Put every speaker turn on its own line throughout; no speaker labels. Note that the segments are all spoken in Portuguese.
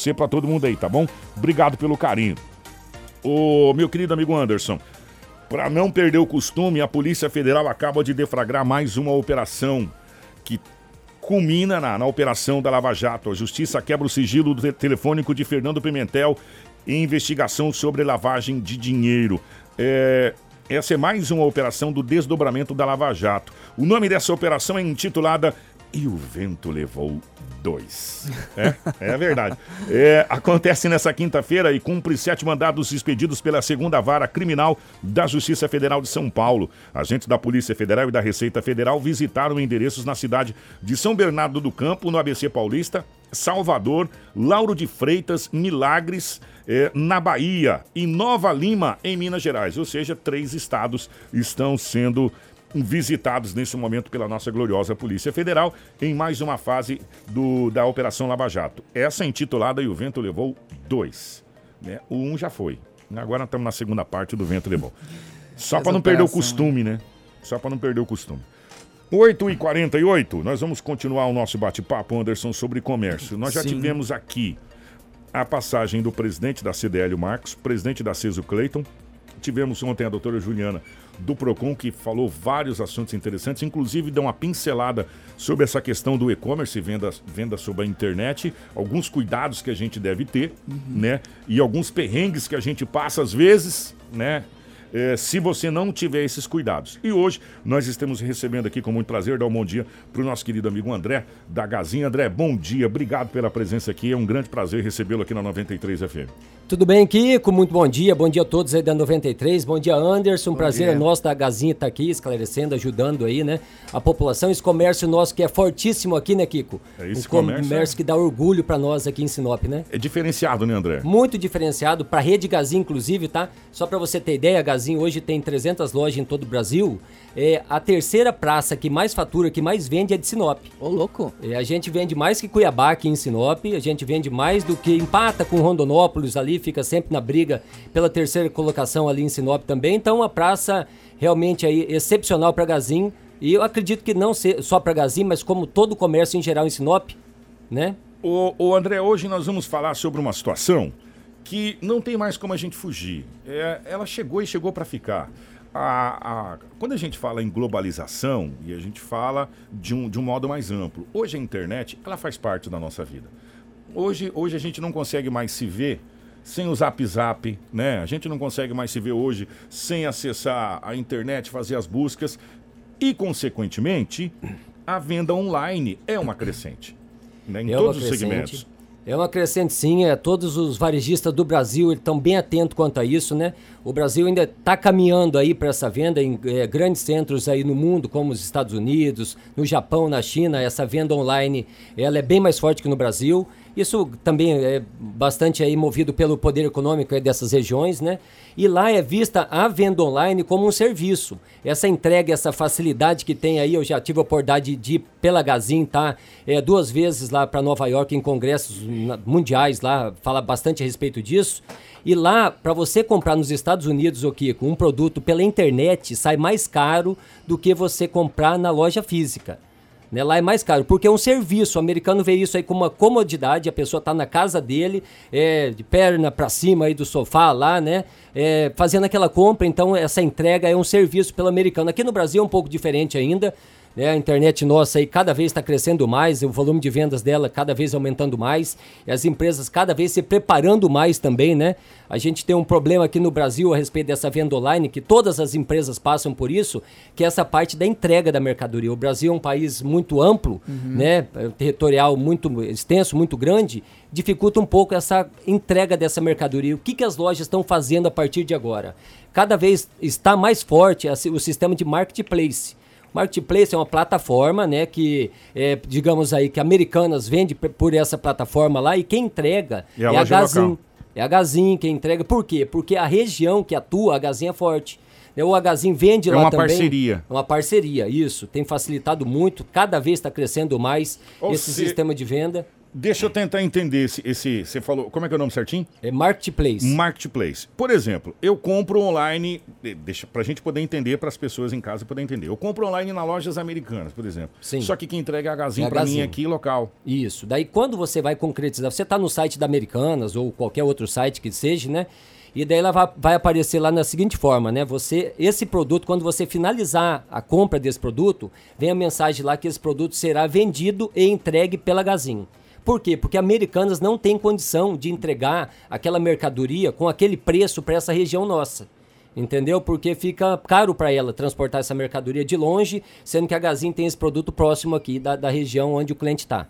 você para todo mundo aí, tá bom? Obrigado pelo carinho. O meu querido amigo Anderson, para não perder o costume, a Polícia Federal acaba de deflagrar mais uma operação que culmina na, na operação da Lava Jato. A Justiça quebra o sigilo do telefônico de Fernando Pimentel em investigação sobre lavagem de dinheiro. É, essa é mais uma operação do desdobramento da Lava Jato. O nome dessa operação é intitulada E o Vento Levou dois. É, é verdade. É, acontece nessa quinta-feira e cumpre sete mandados expedidos pela segunda vara criminal da Justiça Federal de São Paulo. Agentes da Polícia Federal e da Receita Federal visitaram endereços na cidade de São Bernardo do Campo, no ABC Paulista, Salvador, Lauro de Freitas, Milagres, eh, na Bahia e Nova Lima, em Minas Gerais. Ou seja, três estados estão sendo visitados nesse momento pela nossa gloriosa Polícia Federal em mais uma fase do, da Operação Lava Jato. Essa intitulada E o Vento Levou dois. Né? O um já foi. Agora estamos na segunda parte do Vento Levou. Só para não perder o costume, né? Só para não perder o costume. 8h48, nós vamos continuar o nosso bate-papo, Anderson, sobre comércio. Nós já Sim. tivemos aqui a passagem do presidente da CDL, Marcos, presidente da CESO, Cleiton. Tivemos ontem a doutora Juliana do Procon, que falou vários assuntos interessantes, inclusive deu uma pincelada sobre essa questão do e-commerce, venda, venda sobre a internet, alguns cuidados que a gente deve ter, uhum. né? E alguns perrengues que a gente passa às vezes, né? é, se você não tiver esses cuidados. E hoje nós estamos recebendo aqui com muito prazer, dar um bom dia para o nosso querido amigo André da Gazinha. André, bom dia, obrigado pela presença aqui, é um grande prazer recebê-lo aqui na 93 FM.
Tudo bem, Kiko? Muito bom dia, bom dia a todos aí da 93, bom dia Anderson, bom prazer dia. é nosso da Gazinha estar tá aqui esclarecendo, ajudando aí, né, a população, esse comércio nosso que é fortíssimo aqui, né, Kiko? É esse um comércio, comércio é... que dá orgulho para nós aqui em Sinop, né?
É diferenciado, né, André?
Muito diferenciado, para a rede Gazinha inclusive, tá? Só para você ter ideia, a Gazinha hoje tem 300 lojas em todo o Brasil, é a terceira praça que mais fatura, que mais vende é de Sinop.
Ô, louco!
É, a gente vende mais que Cuiabá aqui em Sinop, a gente vende mais do que empata com Rondonópolis ali, fica sempre na briga pela terceira colocação ali em Sinop também. Então, uma praça realmente aí excepcional para Gazin. E eu acredito que não só para Gazin, mas como todo o comércio em geral em Sinop, né?
O, o André, hoje nós vamos falar sobre uma situação que não tem mais como a gente fugir. É, ela chegou e chegou para ficar. A, a, quando a gente fala em globalização e a gente fala de um, de um modo mais amplo, hoje a internet ela faz parte da nossa vida. Hoje, hoje a gente não consegue mais se ver sem o Zap Zap, né? A gente não consegue mais se ver hoje sem acessar a internet, fazer as buscas e, consequentemente, a venda online é uma crescente, né? Em é todos os segmentos.
É uma crescente sim, é, todos os varejistas do Brasil estão bem atentos quanto a isso, né? O Brasil ainda está caminhando aí para essa venda em é, grandes centros aí no mundo, como os Estados Unidos, no Japão, na China, essa venda online, ela é bem mais forte que no Brasil. Isso também é bastante aí movido pelo poder econômico dessas regiões, né? E lá é vista a venda online como um serviço. Essa entrega, essa facilidade que tem aí, eu já tive a oportunidade de ir pela Gazin, tá? É, duas vezes lá para Nova York em congressos mundiais lá, fala bastante a respeito disso. E lá, para você comprar nos Estados Unidos, o Kiko, um produto pela internet sai mais caro do que você comprar na loja física. Né? Lá é mais caro, porque é um serviço. O americano vê isso aí como uma comodidade, a pessoa está na casa dele, é, de perna para cima aí do sofá lá, né? É, fazendo aquela compra, então essa entrega é um serviço pelo americano. Aqui no Brasil é um pouco diferente ainda. Né? A internet nossa aí cada vez está crescendo mais, o volume de vendas dela cada vez aumentando mais, e as empresas cada vez se preparando mais também, né? A gente tem um problema aqui no Brasil a respeito dessa venda online, que todas as empresas passam por isso, que é essa parte da entrega da mercadoria. O Brasil é um país muito amplo, uhum. né? Territorial muito extenso, muito grande, dificulta um pouco essa entrega dessa mercadoria. O que, que as lojas estão fazendo a partir de agora? Cada vez está mais forte o sistema de marketplace. Marketplace é uma plataforma, né, que é, digamos aí que Americanas vende por essa plataforma lá e quem entrega e a é a Gazin. É a Gazin quem entrega. Por quê? Porque a região que atua, a Gazin é forte. Né, o Agazin vende é lá também. É
uma parceria.
Uma parceria, isso. Tem facilitado muito. Cada vez está crescendo mais Ou esse se... sistema de venda.
Deixa eu tentar entender esse, esse. Você falou. Como é que é o nome certinho?
É Marketplace.
Marketplace. Por exemplo, eu compro online. Deixa pra gente poder entender, para as pessoas em casa poder entender. Eu compro online na lojas americanas, por exemplo.
Sim.
Só que quem entrega é a Gazin
É
pra mim
Gazin.
aqui local.
Isso. Daí quando você vai concretizar, você está no site da Americanas ou qualquer outro site que seja, né? E daí ela vai, vai aparecer lá na seguinte forma, né? Você, esse produto, quando você finalizar a compra desse produto, vem a mensagem lá que esse produto será vendido e entregue pela Gazin. Por quê? Porque Americanas não tem condição de entregar aquela mercadoria com aquele preço para essa região nossa. Entendeu? Porque fica caro para ela transportar essa mercadoria de longe, sendo que a Gazin tem esse produto próximo aqui da, da região onde o cliente está.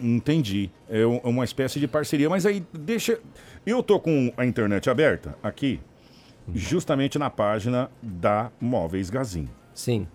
Entendi. É um- uma espécie de parceria. Mas aí, deixa. Eu tô com a internet aberta aqui, justamente na página da Móveis Gazin.
Sim.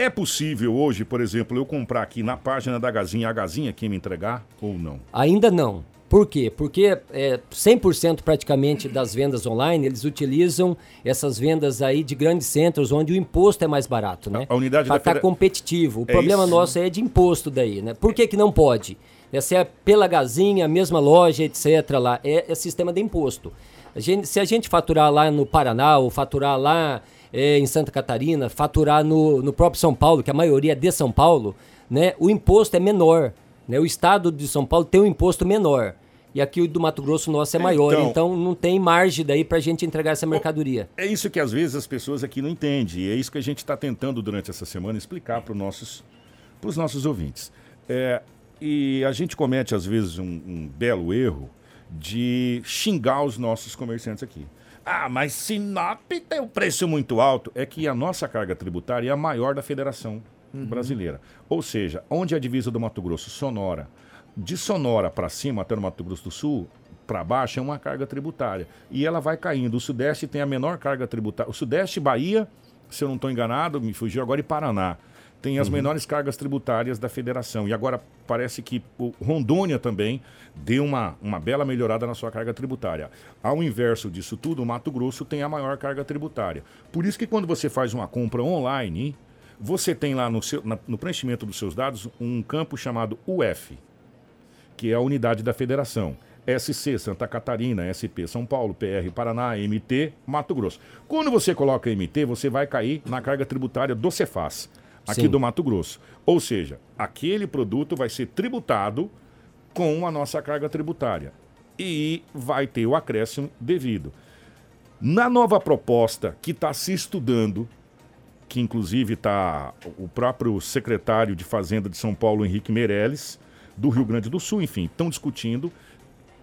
É possível hoje, por exemplo, eu comprar aqui na página da Gazinha, a Gazinha quem me entregar ou não?
Ainda não. Por quê? Porque é, 100% praticamente das vendas online, eles utilizam essas vendas aí de grandes centros, onde o imposto é mais barato, né?
A- a unidade
Pra
da
estar
federa-
competitivo. O
É
problema
isso.
nosso é de imposto daí, né? Por que, que não pode? É, Se é pela gazinha, a mesma loja, etc. lá, é, é sistema de imposto. A gente- se a gente faturar lá no Paraná, ou faturar lá é, em Santa Catarina, faturar no, no próprio São Paulo, que a maioria é de São Paulo, né? O imposto é menor. Né? O estado de São Paulo tem um imposto menor. E aqui o do Mato Grosso nosso é maior.
Então-
Então, não tem margem daí pra gente entregar essa mercadoria.
É isso que às vezes as pessoas aqui não entendem. E é isso que a gente está tentando durante essa semana explicar para os nossos, pros nossos ouvintes. É, e a gente comete, às vezes, um, um belo erro de xingar os nossos comerciantes aqui. Ah, mas Sinop tem um preço muito alto. É que a nossa carga tributária é a maior da Federação Brasileira. Ou seja, onde é a divisa do Mato Grosso? Sonora. De Sonora para cima, até no Mato Grosso do Sul, para baixo, é uma carga tributária. E ela vai caindo. O Sudeste tem a menor carga tributária. O Sudeste, Bahia, se eu não estou enganado, me fugiu agora, e Paraná. Tem as menores cargas tributárias da federação. E agora parece que o Rondônia também deu uma, uma bela melhorada na sua carga tributária. Ao inverso disso tudo, o Mato Grosso tem a maior carga tributária. Por isso que quando você faz uma compra online, você tem lá no, seu, na- no preenchimento dos seus dados um campo chamado UF, que é a unidade da federação. SC, Santa Catarina, SP, São Paulo, PR, Paraná, MT, Mato Grosso. Quando você coloca MT, você vai cair na carga tributária do Cefaz, aqui
Sim.
do Mato Grosso. Ou seja, aquele produto vai ser tributado com a nossa carga tributária e vai ter o acréscimo devido. Na nova proposta que está se estudando, que inclusive está o próprio secretário de Fazenda de São Paulo, Henrique Meirelles, do Rio Grande do Sul, enfim, estão discutindo.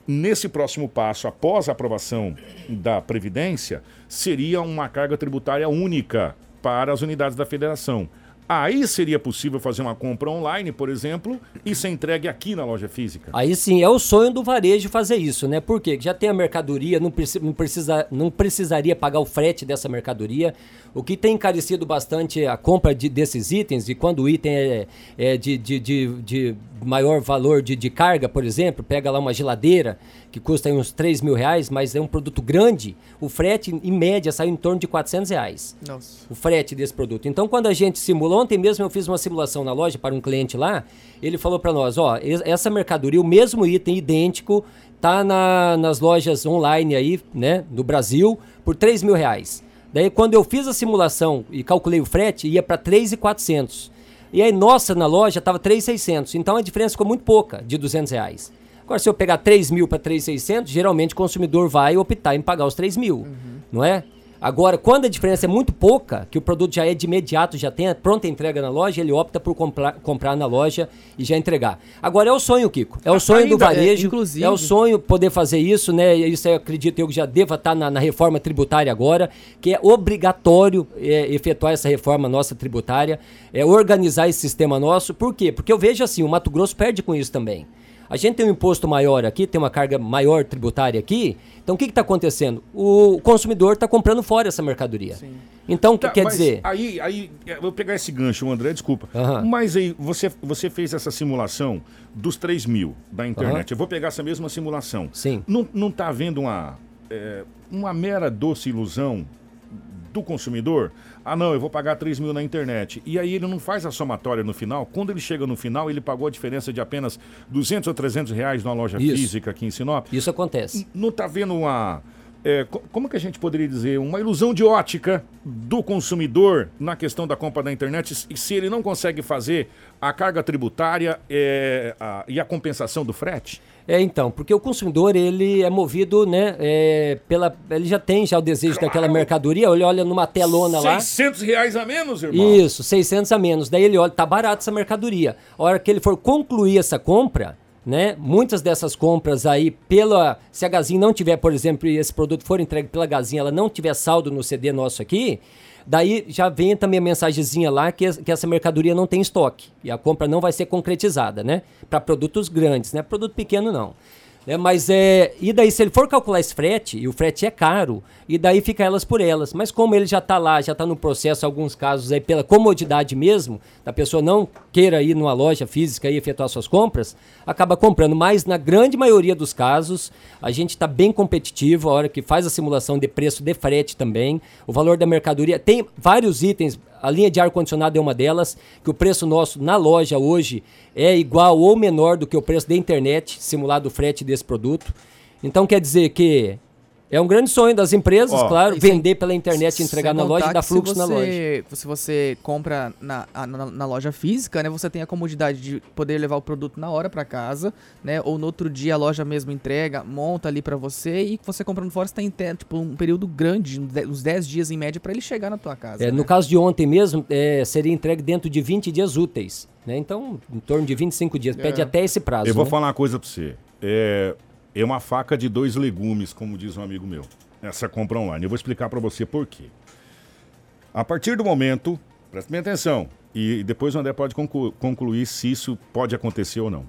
Nesse próximo passo, após a aprovação da Previdência, seria uma carga tributária única para as unidades da federação. Aí seria possível fazer uma compra online, por exemplo, e ser entregue aqui na loja física.
Aí sim, é o sonho do varejo fazer isso, né? Por quê? Já tem a mercadoria, não, preci- não precisa, não precisaria pagar o frete dessa mercadoria. O que tem encarecido bastante a compra de- desses itens, e quando o item é, é de, de, de, de maior valor de, de carga, por exemplo, pega lá uma geladeira que custa uns 3 mil reais, mas é um produto grande, o frete, em média, sai em torno de 400 reais
Nossa.
o frete desse produto. Então, quando a gente simula, ontem mesmo eu fiz uma simulação na loja para um cliente lá, ele falou para nós, ó, es- essa mercadoria, o mesmo item idêntico, tá na- nas lojas online aí, né, do Brasil, por 3 mil reais. Daí, quando eu fiz a simulação e calculei o frete, ia para 3,400. E aí, nossa, na loja tava 3,600. Então, a diferença ficou muito pouca, de 200 reais. Agora, se eu pegar 3 mil para 3,600, geralmente o consumidor vai optar em pagar os 3 mil, não é? Agora, quando a diferença é muito pouca, que o produto já é de imediato, já tem a pronta entrega na loja, ele opta por comprar, comprar na loja e já entregar. Agora é o sonho, Kiko. É o sonho do
Ainda, é,
varejo.
inclusive-
É o sonho poder fazer isso, né? Isso eu acredito eu que já deva estar na, na reforma tributária agora, que é obrigatório é, efetuar essa reforma nossa tributária, é organizar esse sistema nosso. Por quê? Porque eu vejo assim, o Mato Grosso perde com isso também. A gente tem um imposto maior aqui, tem uma carga maior tributária aqui. Então o que está acontecendo? O consumidor está comprando fora essa mercadoria. Então, o que
Tá,
quer dizer?
Aí, aí, eu vou pegar esse gancho, André, desculpa.
Aham.
Mas aí, você, você fez essa simulação dos 3 mil da internet. Eu vou pegar essa mesma simulação.
Sim.
Não, não tá havendo uma, é, uma mera doce ilusão do consumidor? Ah, não, eu vou pagar 3 mil na internet. E aí ele não faz a somatória no final. Quando ele chega no final, ele pagou a diferença de apenas 200 ou 300 reais numa loja Isso. física aqui em Sinop.
Isso acontece.
Não está vendo uma é, como que a gente poderia dizer, uma ilusão de ótica do consumidor na questão da compra da internet e se ele não consegue fazer a carga tributária é, a, e a compensação do frete?
É, então, porque o consumidor, ele é movido, né, é, pela, ele já tem já o desejo claro. daquela mercadoria, ele olha numa telona 600
lá... 600 reais a menos, irmão?
Isso, 600 a menos. Daí ele olha, tá barato essa mercadoria. A hora que ele for concluir essa compra, né? Muitas dessas compras aí pela se a Gazin não tiver, por exemplo, esse produto for entregue pela Gazin, ela não tiver saldo no CD nosso aqui, daí já vem também a mensagenzinha lá que, que essa mercadoria não tem estoque e a compra não vai ser concretizada, né? Para produtos grandes, né? Produto pequeno não. Né? Mas é. E daí, se ele for calcular esse frete, e o frete é caro, e daí fica elas por elas. Mas como ele já está lá, já está no processo, alguns casos aí, pela comodidade mesmo, da pessoa não queira ir numa loja física e efetuar suas compras, acaba comprando. Mas na grande maioria dos casos, a gente está bem competitivo a hora que faz a simulação de preço de frete também. O valor da mercadoria. Tem vários itens a linha de ar-condicionado é uma delas, que o preço nosso na loja hoje é igual ou menor do que o preço da internet, simulado o frete desse produto. Então quer dizer que é um grande sonho das empresas, oh, claro, vender sem, pela internet, entregar na loja e dar fluxo
você,
na loja.
Se você compra na, na, na, loja física, né, você tem a comodidade de poder levar o produto na hora para casa, né, ou no outro dia a loja mesmo entrega, monta ali para você e você comprando fora, você tem tipo, um período grande, uns 10 dias em média para ele chegar na tua casa.
É,
né?
No caso de ontem mesmo, é, seria entregue dentro de 20 dias úteis, né? Então, em torno de 25 dias, pede é. até esse prazo.
Eu vou
né?
falar uma coisa para você. É, é uma faca de dois legumes, como diz um amigo meu, essa compra online. Eu vou explicar para você por quê. A partir do momento, preste bem atenção, e depois o André pode conclu concluir se isso pode acontecer ou não.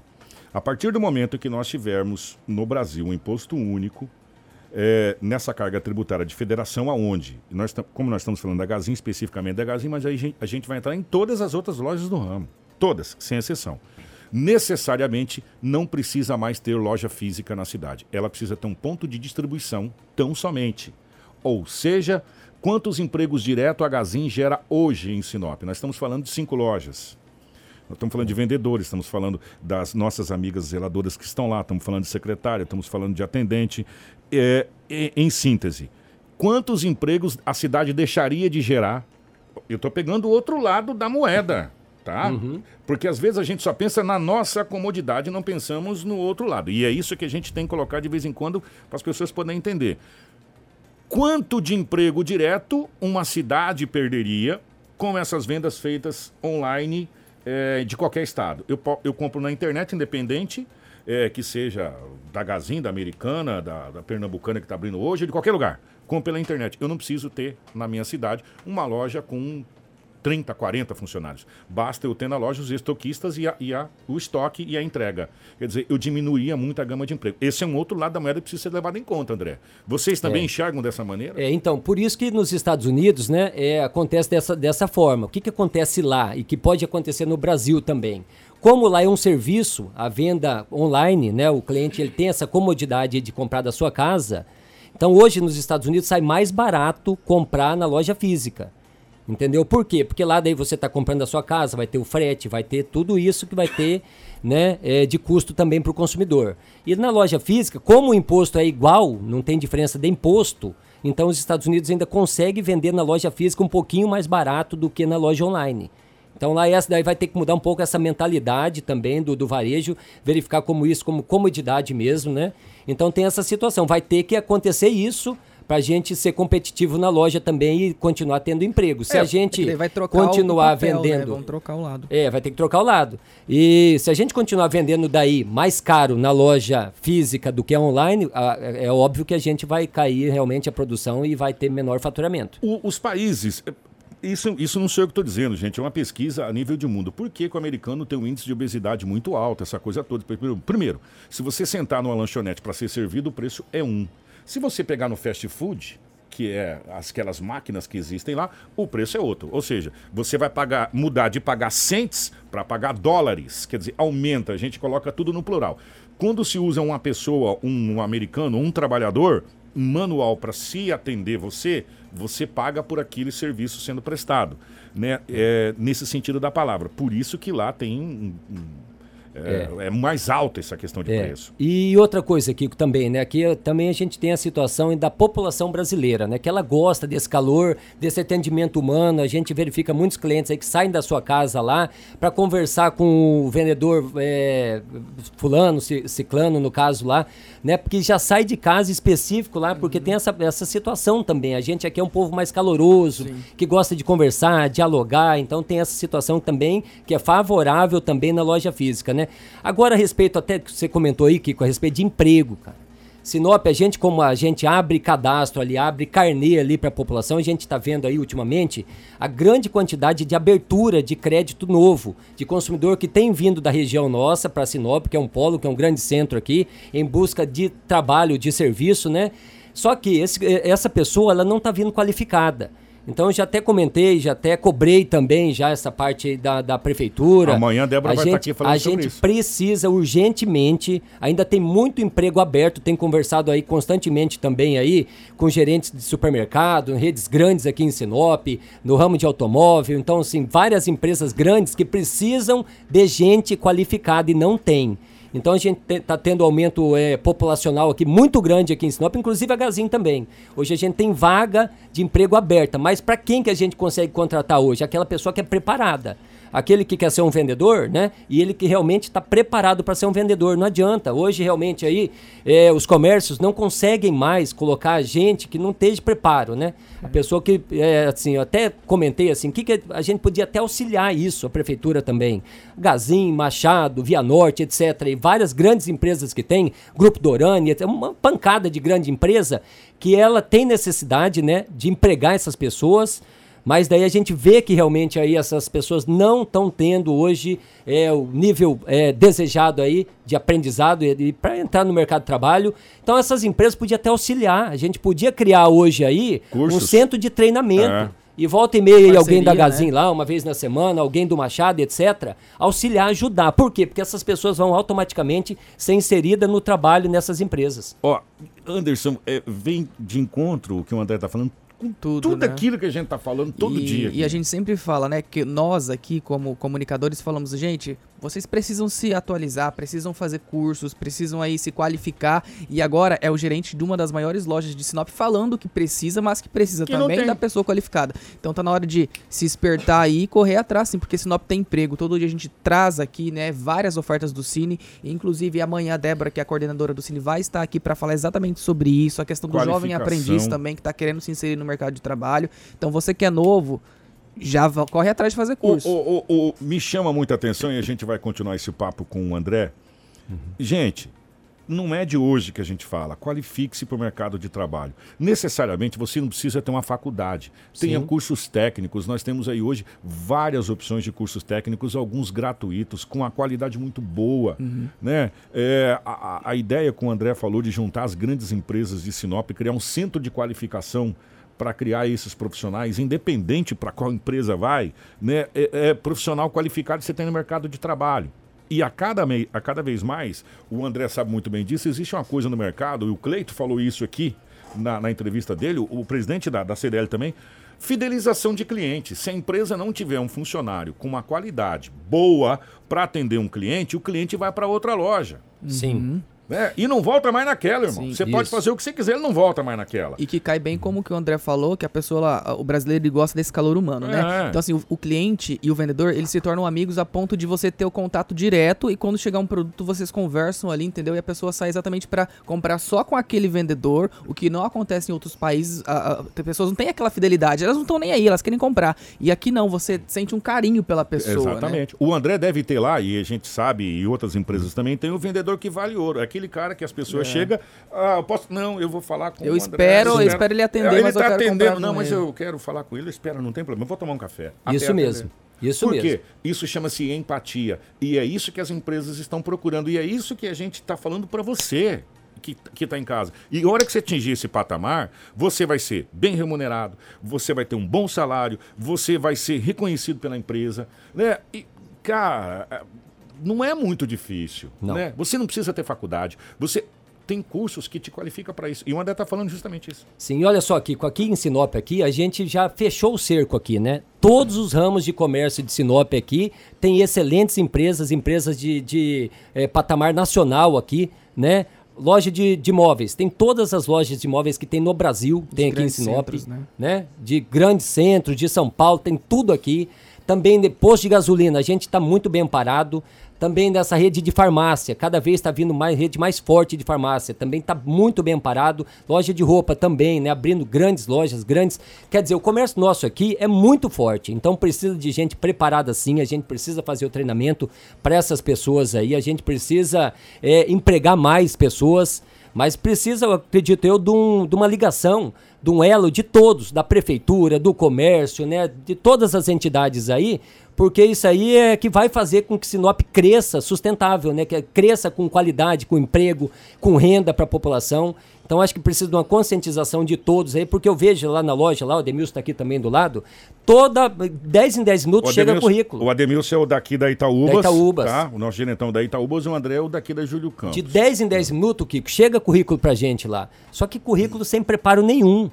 A partir do momento que nós tivermos no Brasil um imposto único, é, nessa carga tributária de federação, aonde? Nós, como nós estamos falando da Gazin, especificamente da Gazin, mas aí a gente vai entrar em todas as outras lojas do ramo. Todas, sem exceção necessariamente não precisa mais ter loja física na cidade. Ela precisa ter um ponto de distribuição tão somente. Ou seja, quantos empregos direto a Gazin gera hoje em Sinop? Nós estamos falando de cinco lojas. Nós estamos falando de vendedores, estamos falando das nossas amigas zeladoras que estão lá, estamos falando de secretária, estamos falando de atendente. É, em síntese, quantos empregos a cidade deixaria de gerar? Eu estou pegando o outro lado da moeda tá? Uhum. Porque às vezes a gente só pensa na nossa comodidade e não pensamos no outro lado. E é isso que a gente tem que colocar de vez em quando para as pessoas poderem entender. Quanto de emprego direto uma cidade perderia com essas vendas feitas online é, de qualquer estado? Eu, eu compro na internet independente, é, que seja da Gazin, da Americana, da, da Pernambucana que está abrindo hoje, de qualquer lugar. Compro pela internet. Eu não preciso ter na minha cidade uma loja com 30, 40 funcionários. Basta eu ter na loja os estoquistas e, a, e a, o estoque e a entrega. Quer dizer, eu diminuía muito a gama de emprego. Esse é um outro lado da moeda que precisa ser levado em conta, André. Vocês também é. enxergam dessa maneira?
É, então, por isso que nos Estados Unidos, né, é, acontece dessa, dessa forma. O que, que acontece lá e que pode acontecer no Brasil também? Como lá é um serviço, a venda online, né, o cliente ele tem essa comodidade de comprar da sua casa. Então, hoje nos Estados Unidos sai mais barato comprar na loja física. Entendeu? Por quê? Porque lá daí você está comprando a sua casa, vai ter o frete, vai ter tudo isso que vai ter né, é, de custo também para o consumidor. E na loja física, como o imposto é igual, não tem diferença de imposto, então os Estados Unidos ainda conseguem vender na loja física um pouquinho mais barato do que na loja online. Então lá essa daí vai ter que mudar um pouco essa mentalidade também do, do varejo, verificar como isso como comodidade mesmo, né? Então tem essa situação, vai ter que acontecer isso para a gente ser competitivo na loja também e continuar tendo emprego. Se é, a gente continuar papel, né? vendendo. Né?
Vamos trocar o lado.
É, vai ter que trocar o lado. E se a gente continuar vendendo daí mais caro na loja física do que online, é óbvio que a gente vai cair realmente a produção e vai ter menor faturamento.
O, os países. É, isso, isso não sei o que estou dizendo, gente. É uma pesquisa a nível de mundo. Por que, que o americano tem um índice de obesidade muito alto, essa coisa toda? Primeiro, se você sentar numa lanchonete para ser servido, o preço é um. Se você pegar no fast food, que é aquelas máquinas que existem lá, o preço é outro. Ou seja, você vai pagar, mudar de pagar cents para pagar dólares. Quer dizer, aumenta, a gente coloca tudo no plural. Quando se usa uma pessoa, um americano, um trabalhador, manual para se atender você, você paga por aquele serviço sendo prestado, né? É, nesse sentido da palavra. Por isso que lá tem um, um é, é. mais alta essa questão de é. preço.
E outra coisa, Kiko, também, né? Aqui também a gente tem a situação da população brasileira, né? Que ela gosta desse calor, desse atendimento humano. A gente verifica muitos clientes aí que saem da sua casa lá para conversar com o vendedor é, fulano, ciclano, no caso lá, né? Porque já sai de casa específico lá, porque uhum. tem essa, essa situação também. A gente aqui é um povo mais caloroso, Sim. que gosta de conversar, dialogar. Então tem essa situação também que é favorável também na loja física, né? Agora, a respeito, até que você comentou aí, Kiko, a respeito de emprego, cara. Sinop, a gente, como a gente abre cadastro ali, abre carnê ali para a população, a gente está vendo aí ultimamente a grande quantidade de abertura de crédito novo, de consumidor que tem vindo da região nossa para Sinop, que é um polo, que é um grande centro aqui, em busca de trabalho, de serviço, né? Só que esse, essa pessoa, ela não está vindo qualificada. Então já até comentei, já até cobrei também já essa parte da, da prefeitura.
Amanhã a Débora a vai
gente,
estar aqui falando
A gente isso. precisa urgentemente, ainda tem muito emprego aberto, tem conversado aí constantemente também aí com gerentes de supermercado, redes grandes aqui em Sinop, no ramo de automóvel, então assim, várias empresas grandes que precisam de gente qualificada e não tem. Então a gente está tendo aumento é, populacional aqui muito grande aqui em Sinop, inclusive a Gazin também. Hoje a gente tem vaga de emprego aberta, mas para quem que a gente consegue contratar hoje? Aquela pessoa que é preparada aquele que quer ser um vendedor, né? E ele que realmente está preparado para ser um vendedor. Não adianta. Hoje, realmente, aí, é, os comércios não conseguem mais colocar gente que não esteja preparo, né? A pessoa que, é, assim, eu até comentei assim, que, que a gente podia até auxiliar isso, a prefeitura também. Gazin, Machado, Via Norte, etc. E várias grandes empresas que tem, Grupo Dorani, uma pancada de grande empresa que ela tem necessidade, né, de empregar essas pessoas mas daí a gente vê que realmente aí essas pessoas não estão tendo hoje é, o nível é, desejado aí de aprendizado e, e para entrar no mercado de trabalho. Então essas empresas podiam até auxiliar. A gente podia criar hoje aí Cursos. um centro de treinamento. É. E volta e meia Parceria, alguém da Gazin né? lá, uma vez na semana, alguém do Machado, etc. Auxiliar, ajudar. Por quê? Porque essas pessoas vão automaticamente ser inseridas no trabalho nessas empresas.
Ó, Anderson, é, vem de encontro o que o André está falando com tudo, tudo né? aquilo que a gente está falando todo
e,
dia.
Aqui. E a gente sempre fala, né, que nós aqui como comunicadores falamos, gente, vocês precisam se atualizar, precisam fazer cursos, precisam aí se qualificar. E agora é o gerente de uma das maiores lojas de Sinop falando que precisa, mas que precisa que também da pessoa qualificada. Então tá na hora de se espertar aí e correr atrás, sim, porque Sinop tem emprego. Todo dia a gente traz aqui, né, várias ofertas do Cine. Inclusive amanhã a Débora, que é a coordenadora do Cine, vai estar aqui para falar exatamente sobre isso, a questão do jovem aprendiz também que está querendo se inserir no mercado de trabalho. Então você que é novo, já corre atrás de fazer curso.
O, o, o, me chama muita atenção e a gente vai continuar esse papo com o André. Uhum. Gente, não é de hoje que a gente fala. Qualifique-se para o mercado de trabalho. Necessariamente você não precisa ter uma faculdade. Tenha Sim. cursos técnicos. Nós temos aí hoje várias opções de cursos técnicos, alguns gratuitos, com uma qualidade muito boa. Uhum. Né? É, a, a ideia que o André falou de juntar as grandes empresas de Sinop, criar um centro de qualificação para criar esses profissionais, independente para qual empresa vai, né, é, é, profissional qualificado que você tem no mercado de trabalho. E a cada, mei, a cada vez mais, o André sabe muito bem disso, existe uma coisa no mercado, e o Cleito falou isso aqui na, na entrevista dele, o, o presidente da, da CDL também, fidelização de cliente. Se a empresa não tiver um funcionário com uma qualidade boa para atender um cliente, o cliente vai para outra loja.
Sim. Uhum.
É, e não volta mais naquela, irmão. Sim, você isso. pode fazer o que você quiser, ele não volta mais naquela.
E que cai bem como que o André falou, que a pessoa o brasileiro gosta desse calor humano, né? é. né? Então assim, o, o, cliente e o vendedor, eles se tornam amigos a ponto de você ter o contato direto e quando chegar um produto vocês conversam ali, entendeu? E a pessoa sai exatamente para comprar só com aquele vendedor, o que não acontece em outros países. A, a, pessoas não têm aquela fidelidade, elas não estão nem aí, elas querem comprar. E aqui não, você sente um carinho pela pessoa,
né? Exatamente.
Né?
O André deve ter lá, e a gente sabe, e outras empresas também, tem o vendedor que vale ouro. É aquele cara que as pessoas pessoa é. chega, ah, eu posso, não, eu vou falar com
eu o espero, André. Eu espero ele atender, ele
mas tá eu quero atendendo, não, mas ele. eu quero falar com ele, espera, não tem problema, eu vou tomar um café.
Isso mesmo. Isso
Por
mesmo.
quê? Isso chama-se empatia. E é isso que as empresas estão procurando. E é isso que a gente está falando para você que está em casa. E a hora que você atingir esse patamar, você vai ser bem remunerado, você vai ter um bom salário, você vai ser reconhecido pela empresa. Né? E, cara, não é muito difícil. Não. Né? Você não precisa ter faculdade. Você tem cursos que te qualificam para isso. E o André está falando justamente isso.
Sim, olha só, Kiko, aqui em Sinop aqui, a gente já fechou o cerco aqui, né? Todos os ramos de comércio de Sinop aqui tem excelentes empresas, empresas de, de é, patamar nacional aqui, né? Loja de, de imóveis, tem todas as lojas de imóveis que tem no Brasil, tem aqui em Sinop, centros, né? né? De grandes centros, de São Paulo, tem tudo aqui. Também de posto de gasolina, a gente está muito bem amparado também dessa rede de farmácia. Cada vez está vindo mais rede mais forte de farmácia. Também está muito bem amparado. Loja de roupa também, né? Abrindo grandes lojas, grandes. Quer dizer, o comércio nosso aqui é muito forte. Então precisa de gente preparada sim. A gente precisa fazer o treinamento para essas pessoas aí. A gente precisa é, empregar mais pessoas. Mas precisa, acredito eu, de, um, de uma ligação, de um elo de todos, da prefeitura, do comércio, né? De todas as entidades aí porque isso aí é que vai fazer com que Sinop cresça sustentável, né? Que cresça com qualidade, com emprego, com renda para a população. Então acho que precisa de uma conscientização de todos aí, porque eu vejo lá na loja, lá, o Ademilson está aqui também do lado, toda 10 em 10 minutos chega currículo.
O Ademilson é o daqui da Itaúbas. Da Itaúbas. Tá? O nosso gerentão da Itaúbas e o André é o daqui da Júlio Campos.
De 10 em 10 minutos, Kiko, chega currículo pra gente lá. Só que currículo sem preparo nenhum.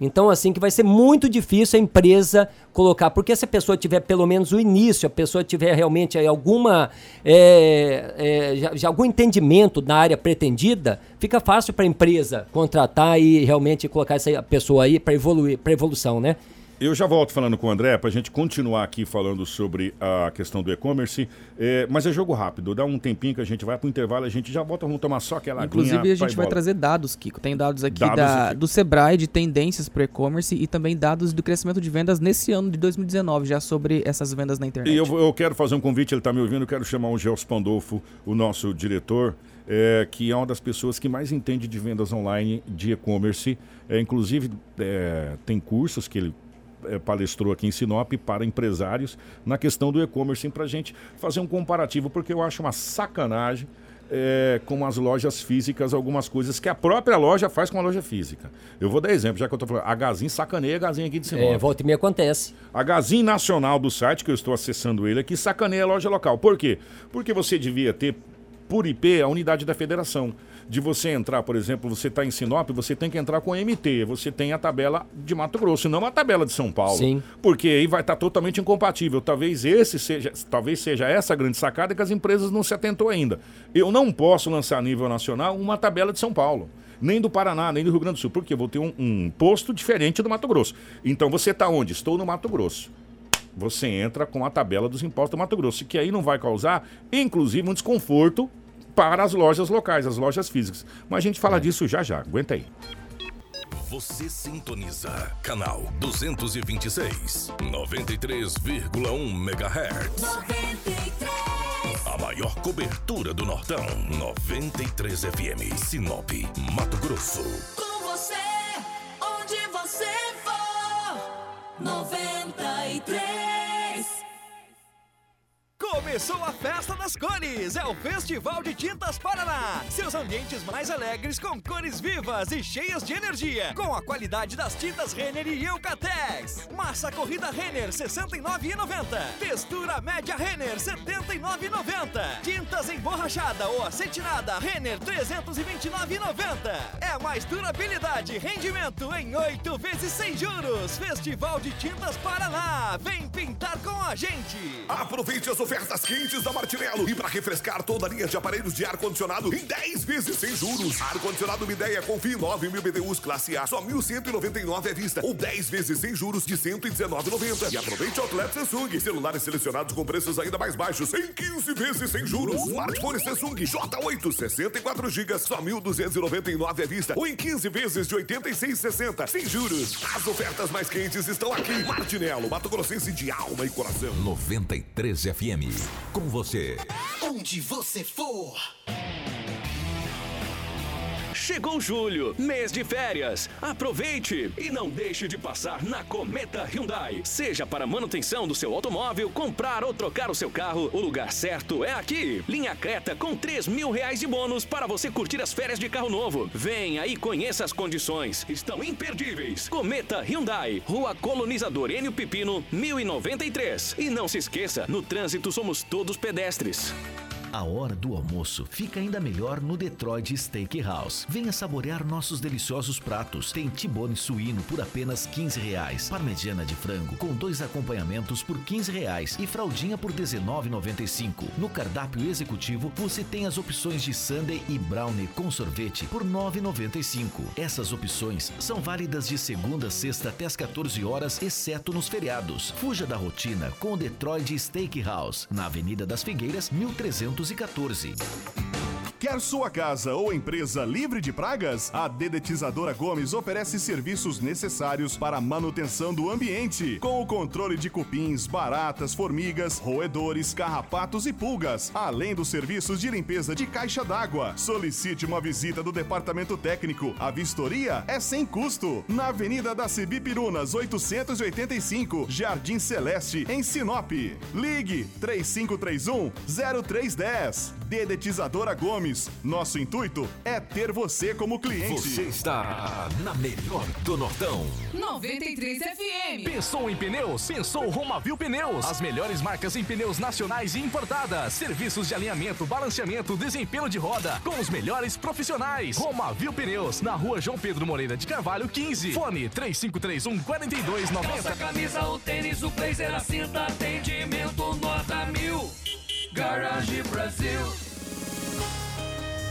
Então, assim, que vai ser muito difícil a empresa colocar, porque se a pessoa tiver pelo menos o início, a pessoa tiver realmente alguma, é, é, já, já, algum entendimento na área pretendida, fica fácil para a empresa contratar e realmente colocar essa pessoa aí para evoluir, para evolução, né?
Eu já volto falando com o André para a gente continuar aqui falando sobre a questão do e-commerce, é, mas é jogo rápido, dá um tempinho que a gente vai para o intervalo, a gente já volta, vamos tomar só aquela
Inclusive a gente vai trazer dados, Kiko, tem dados aqui dados da, do Sebrae de tendências para e-commerce e também dados do crescimento de vendas nesse ano de 2019, já sobre essas vendas na internet.
E eu, eu quero fazer um convite, ele está me ouvindo, eu quero chamar o Gels Pandolfo, o nosso diretor, é, que é uma das pessoas que mais entende de vendas online de e-commerce. É, inclusive, é, tem cursos que ele palestrou aqui em Sinop para empresários na questão do e-commerce para a gente fazer um comparativo, porque eu acho uma sacanagem é, com as lojas físicas algumas coisas que a própria loja faz com a loja física. Eu vou dar exemplo, já que eu estou falando. A Gazin sacaneia a Gazin aqui de Sinop.
É, volta e meia acontece.
A Gazin nacional do site, que eu estou acessando ele aqui, sacaneia a loja local. Por quê? Porque você devia ter por IP a unidade da federação de você entrar, por exemplo, você está em Sinop, você tem que entrar com MT, você tem a tabela de Mato Grosso, não a tabela de São Paulo.
Sim.
Porque aí vai estar tá totalmente incompatível. Talvez esse seja, talvez seja essa a grande sacada que as empresas não se atentou ainda. Eu não posso lançar a nível nacional uma tabela de São Paulo nem do Paraná, nem do Rio Grande do Sul, porque eu vou ter um, um posto diferente do Mato Grosso. Então você está onde? Estou no Mato Grosso. Você entra com a tabela dos impostos do Mato Grosso, que aí não vai causar, inclusive, um desconforto para as lojas locais, as lojas físicas. Mas a gente fala é. disso já já. Aguenta aí.
Você sintoniza canal 226, 93,1 MHz. 93. A maior cobertura do Nortão, 93 FM, Sinop, Mato Grosso.
Com você, onde você for, 93.
Começou a festa das cores, é o Festival de Tintas Paraná. Seus ambientes mais alegres com cores vivas e cheias de energia, com a qualidade das tintas Renner e Eucatex. Massa corrida Renner 69,90. Textura média Renner 79,90. Tintas emborrachada ou acetinada Renner 329,90. É mais durabilidade e rendimento em 8 vezes sem juros. Festival de Tintas Paraná. Vem pintar com a gente.
Aproveite as ofertas quentes da Martinello. E para refrescar toda a linha de aparelhos de ar-condicionado em 10 vezes sem juros. Ar-condicionado Mideia Confie 9 mil BDUs classe A, só 1.199 à vista. Ou 10 vezes sem juros de 119,90. E aproveite o Outlet Samsung. Celulares selecionados com preços ainda mais baixos em 15 vezes sem juros. Smartphone Samsung J8 64 GB, só 1.299 à vista. Ou em 15 vezes de 86,60 sem juros. As ofertas mais quentes estão aqui. Martinello, Mato Grossense de alma e coração. 93 FM com você.
Onde você for.
Chegou julho, mês de férias. Aproveite e não deixe de passar na Cometa Hyundai. Seja para manutenção do seu automóvel, comprar ou trocar o seu carro, o lugar certo é aqui. Linha Creta com 3 mil reais de bônus para você curtir as férias de carro novo. Venha e conheça as condições. Estão imperdíveis. Cometa Hyundai, Rua Colonizador Enio Pipino, 1093. E não se esqueça, no trânsito somos todos pedestres.
A hora do almoço fica ainda melhor no Detroit Steakhouse. Venha saborear nossos deliciosos pratos. Tem tibone suíno por apenas 15 reais, parmegiana de frango com dois acompanhamentos por 15 reais e fraldinha por 19,95. No cardápio executivo você tem as opções de sundae e brownie com sorvete por 9,95. Essas opções são válidas de segunda a sexta até as 14 horas, exceto nos feriados. Fuja da rotina com o Detroit Steakhouse, na Avenida das Figueiras, 1314.
Quer sua casa ou empresa livre de pragas? A Dedetizadora Gomes oferece serviços necessários para a manutenção do ambiente, com o controle de cupins, baratas, formigas, roedores, carrapatos e pulgas, além dos serviços de limpeza de caixa d'água. Solicite uma visita do departamento técnico. A vistoria é sem custo. Na Avenida da Cibipirunas, 885, Jardim Celeste, em Sinop. Ligue 3531 0310. Dedetizadora Gomes. Nosso intuito é ter você como cliente.
Você está na melhor do Nortão.
93 FM.
Pensou em pneus? Pensou Romavil Pneus. As melhores marcas em pneus nacionais e importadas. Serviços de alinhamento, balanceamento, desempenho de roda. Com os melhores profissionais. Romavil Pneus. Na rua João Pedro Moreira de Carvalho, 15. Fone 3531 4290.
Calça, camisa, o tênis, o blazer, a cinta, atendimento, nota mil. Garage Brasil.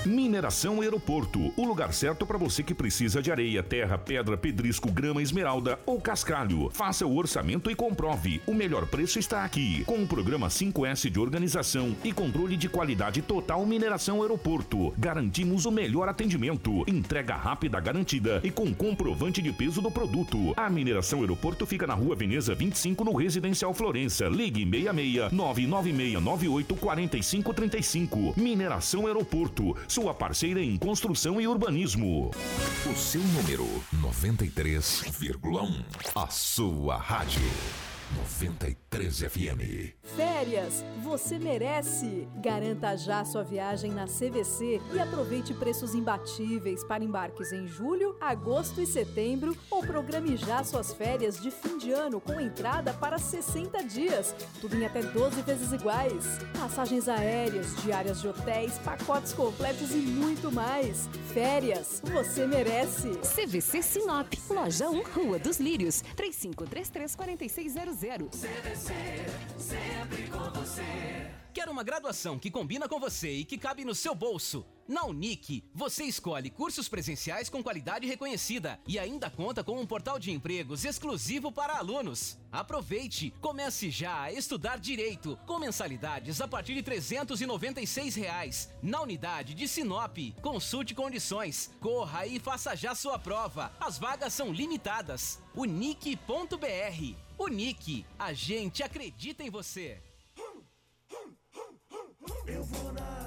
Mineração Aeroporto, o lugar certo para você que precisa de areia, terra, pedra, pedrisco, grama, esmeralda ou cascalho. Faça o orçamento e comprove. O melhor preço está aqui. Com o programa 5S de organização e controle de qualidade total Mineração Aeroporto, garantimos o melhor atendimento, entrega rápida garantida e com comprovante de peso do produto. A Mineração Aeroporto fica na Rua Veneza 25 no Residencial Florença. Ligue 66 99698 4535. Mineração Aeroporto sua parceira em construção e urbanismo.
O seu número 93,1. A sua rádio 93 FM.
Férias, você merece! Garanta já sua viagem na CVC e aproveite preços imbatíveis para embarques em julho, agosto e setembro ou programe já suas férias de fim de ano com entrada para 60 dias, tudo em até 12 vezes iguais. Passagens aéreas, diárias de hotéis, pacotes completos e muito mais. Férias, você merece!
CVC Sinop, loja 1, Rua dos Lírios, 3533 4600.
CVC, sempre com você.
Quer uma graduação que combina com você e que cabe no seu bolso? Na Unic, você escolhe cursos presenciais com qualidade reconhecida e ainda conta com um portal de empregos exclusivo para alunos. Aproveite! Comece já a estudar direito com mensalidades a partir de 396 reais, na unidade de Sinop. Consulte condições, corra e faça já sua prova. As vagas são limitadas. Unic.br. Unic, a gente acredita em você.
Eu vou na.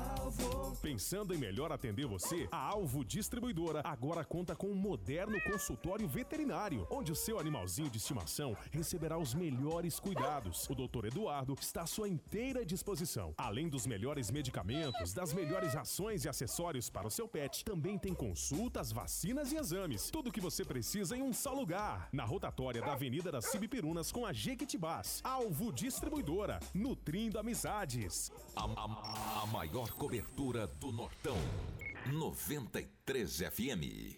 Pensando em melhor atender você, a Alvo Distribuidora agora conta com um moderno consultório veterinário, onde o seu animalzinho de estimação receberá os melhores cuidados. O Dr. Eduardo está à sua inteira disposição. Além dos melhores medicamentos, das melhores rações e acessórios para o seu pet, também tem consultas, vacinas e exames. Tudo o que você precisa em um só lugar. Na rotatória da Avenida das Cibipirunas com a Jequitibás. Alvo Distribuidora, nutrindo amizades.
A, a- a maior cobertura do Nortão. 93 FM.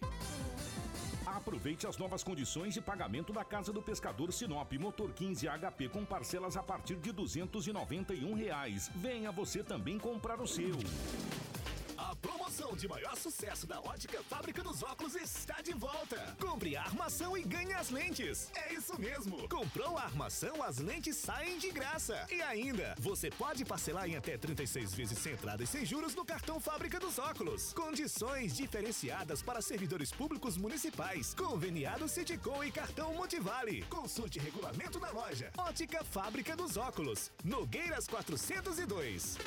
Aproveite as novas condições de pagamento da Casa do Pescador Sinop Motor 15 HP com parcelas a partir de 291 reais. Venha você também comprar o seu.
A promoção de maior sucesso da Ótica Fábrica dos Óculos está de volta. Compre a armação e ganhe as lentes. É isso mesmo. Comprou a armação, as lentes saem de graça. E ainda, você pode parcelar em até 36 vezes sem entrada e sem juros no cartão Fábrica dos Óculos. Condições diferenciadas para servidores públicos municipais. Conveniado Citicom e cartão Motivale. Consulte regulamento na loja. Ótica Fábrica dos Óculos. Nogueiras 402.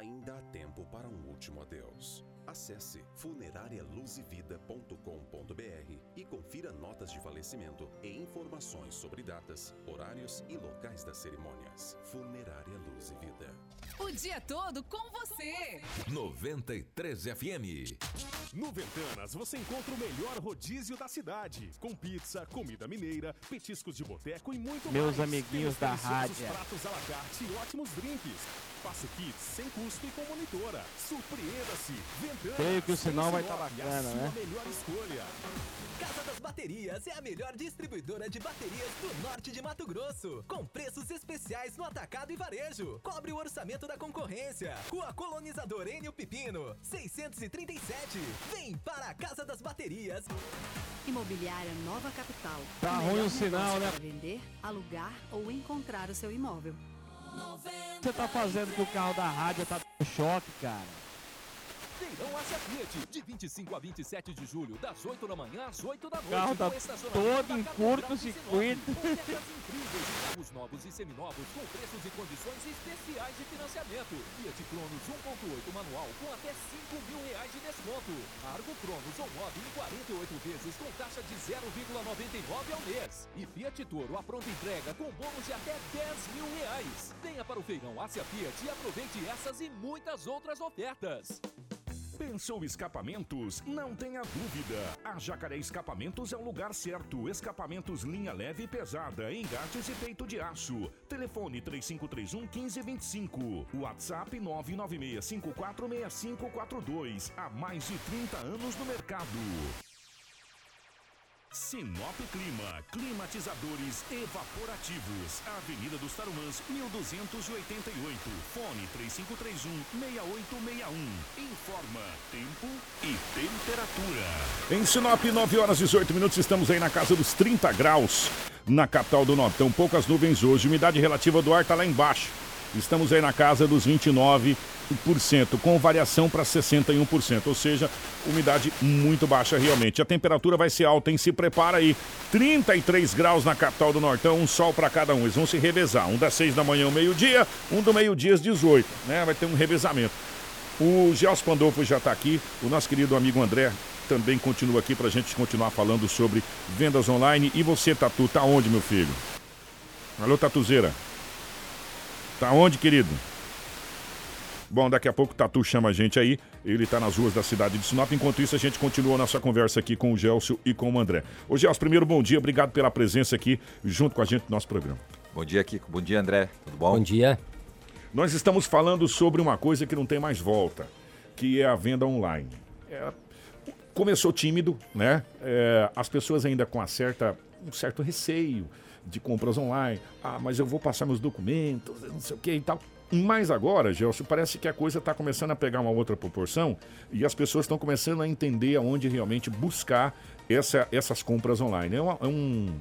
Ainda há tempo para um último adeus. Acesse funerarialuzevida.com.br e confira notas de falecimento e informações sobre datas, horários e locais das cerimônias. Funerária Luz e Vida.
O dia todo com você.
93 FM.
No Ventanas você encontra o melhor rodízio da cidade, com pizza, comida mineira, petiscos de boteco e muito
Meus
mais.
amiguinhos
Temos
da rádio.
pratos à la carte e ótimos drinks. Faça kits sem custo e com monitora. Surpreenda-se.
Creio que o sinal vai tá
Sinop,
bacana, né?
melhor escolha.
Casa das Baterias é a melhor distribuidora de baterias do norte de Mato Grosso. Com preços especiais no atacado e varejo. Cobre o orçamento da concorrência. Rua Colonizador Enio Pipino, 637. Vem para a Casa das Baterias.
Imobiliária Nova Capital.
Tá
O
ruim o sinal, né?
para Vender, alugar ou encontrar o seu imóvel.
Você tá fazendo que o carro da rádio tá dando choque, cara?
Feirão Ásia Fiat, de 25 a 27 de julho, das 8 da manhã às 8 da noite.
carro tá todo em curto circuito.
Carros novos e seminovos, com preços e condições especiais de financiamento. Fiat Cronos 1.8 manual, com até 5 mil reais de desconto. Argo Cronos ou Mob em 48 vezes, com taxa de 0,99 ao mês. E Fiat Toro, a pronta entrega, com bônus de até 10 mil reais. Venha para o Feirão Ásia Fiat e aproveite essas e muitas outras ofertas.
Pensou escapamentos? Não tenha dúvida. A Jacaré Escapamentos é o lugar certo. Escapamentos linha leve e pesada, engates e peito de aço. Telefone 3531 1525. WhatsApp 996546542. Há mais de 30 anos no mercado. Sinop Clima, climatizadores evaporativos. Avenida dos Tarumãs, 1288. Fone 3531-6861. Informa tempo e temperatura. Em Sinop, 9 horas e 18 minutos, estamos aí na casa dos 30 graus, na capital do Nortão. Poucas nuvens hoje, umidade relativa do ar está lá embaixo. Estamos aí na casa dos 29%, com variação para 61%, ou seja, umidade muito baixa realmente. A temperatura vai ser alta, hein? Se prepara aí. 33 graus na capital do Nortão, um sol para cada um. Eles vão se revezar. Um das 6 da manhã ao meio-dia, um do meio-dia às 18, né? Vai ter um revezamento. O Gelson Pandolfo já está aqui, o nosso querido amigo André também continua aqui para a gente continuar falando sobre vendas online. E você, Tatu, tá onde, meu filho? Alô, Tatuzeira. Tá onde, querido? Bom, daqui a pouco o Tatu chama a gente aí. Ele tá nas ruas da cidade de Sinop. Enquanto isso, a gente continua a nossa conversa aqui com o Gelson e com o André. Ô, Gelson, primeiro, bom dia. Obrigado pela presença aqui junto com a gente no nosso programa.
Bom dia, Kiko. Bom dia, André. Tudo bom?
Bom dia.
Nós estamos falando sobre uma coisa que não tem mais volta, que é a venda online. É, começou tímido, né? É, as pessoas ainda com certa, um certo receio de compras online. Ah, mas eu vou passar meus documentos, não sei o que e tal. Mas agora, Gelson, parece que a coisa está começando a pegar uma outra proporção e as pessoas estão começando a entender aonde realmente buscar essa, essas compras online. É, uma- é um,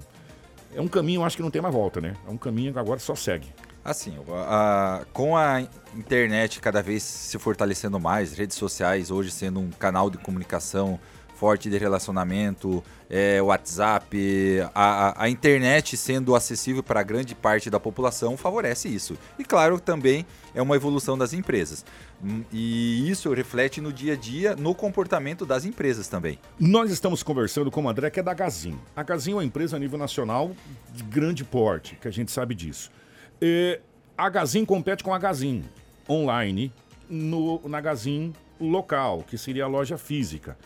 é um caminho, acho que não tem mais volta, né? É um caminho que agora só segue.
Assim, a- a- com a internet cada vez se fortalecendo mais, redes sociais hoje sendo um canal de comunicação forte de relacionamento, é, WhatsApp, a, a- internet sendo acessível para grande parte da população favorece isso. E claro, também é uma evolução das empresas. Hum, E isso reflete no dia a dia, no comportamento das empresas também.
Nós estamos conversando com o André, que é da Gazin. A Gazin é uma empresa a nível nacional de grande porte, que a gente sabe disso. É, a Gazin compete com a Gazin online no, na Gazin local, que seria a loja física.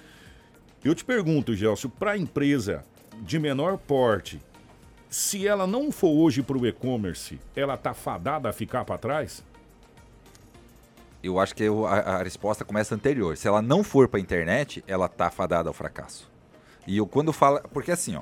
Eu te pergunto, Gelson, para a empresa de menor porte, se ela não for hoje para o e-commerce, ela está fadada a ficar para trás?
Eu acho que eu- a, a resposta começa anterior. Se ela não for para a internet, ela tá fadada ao fracasso. E eu quando falo, porque assim, ó,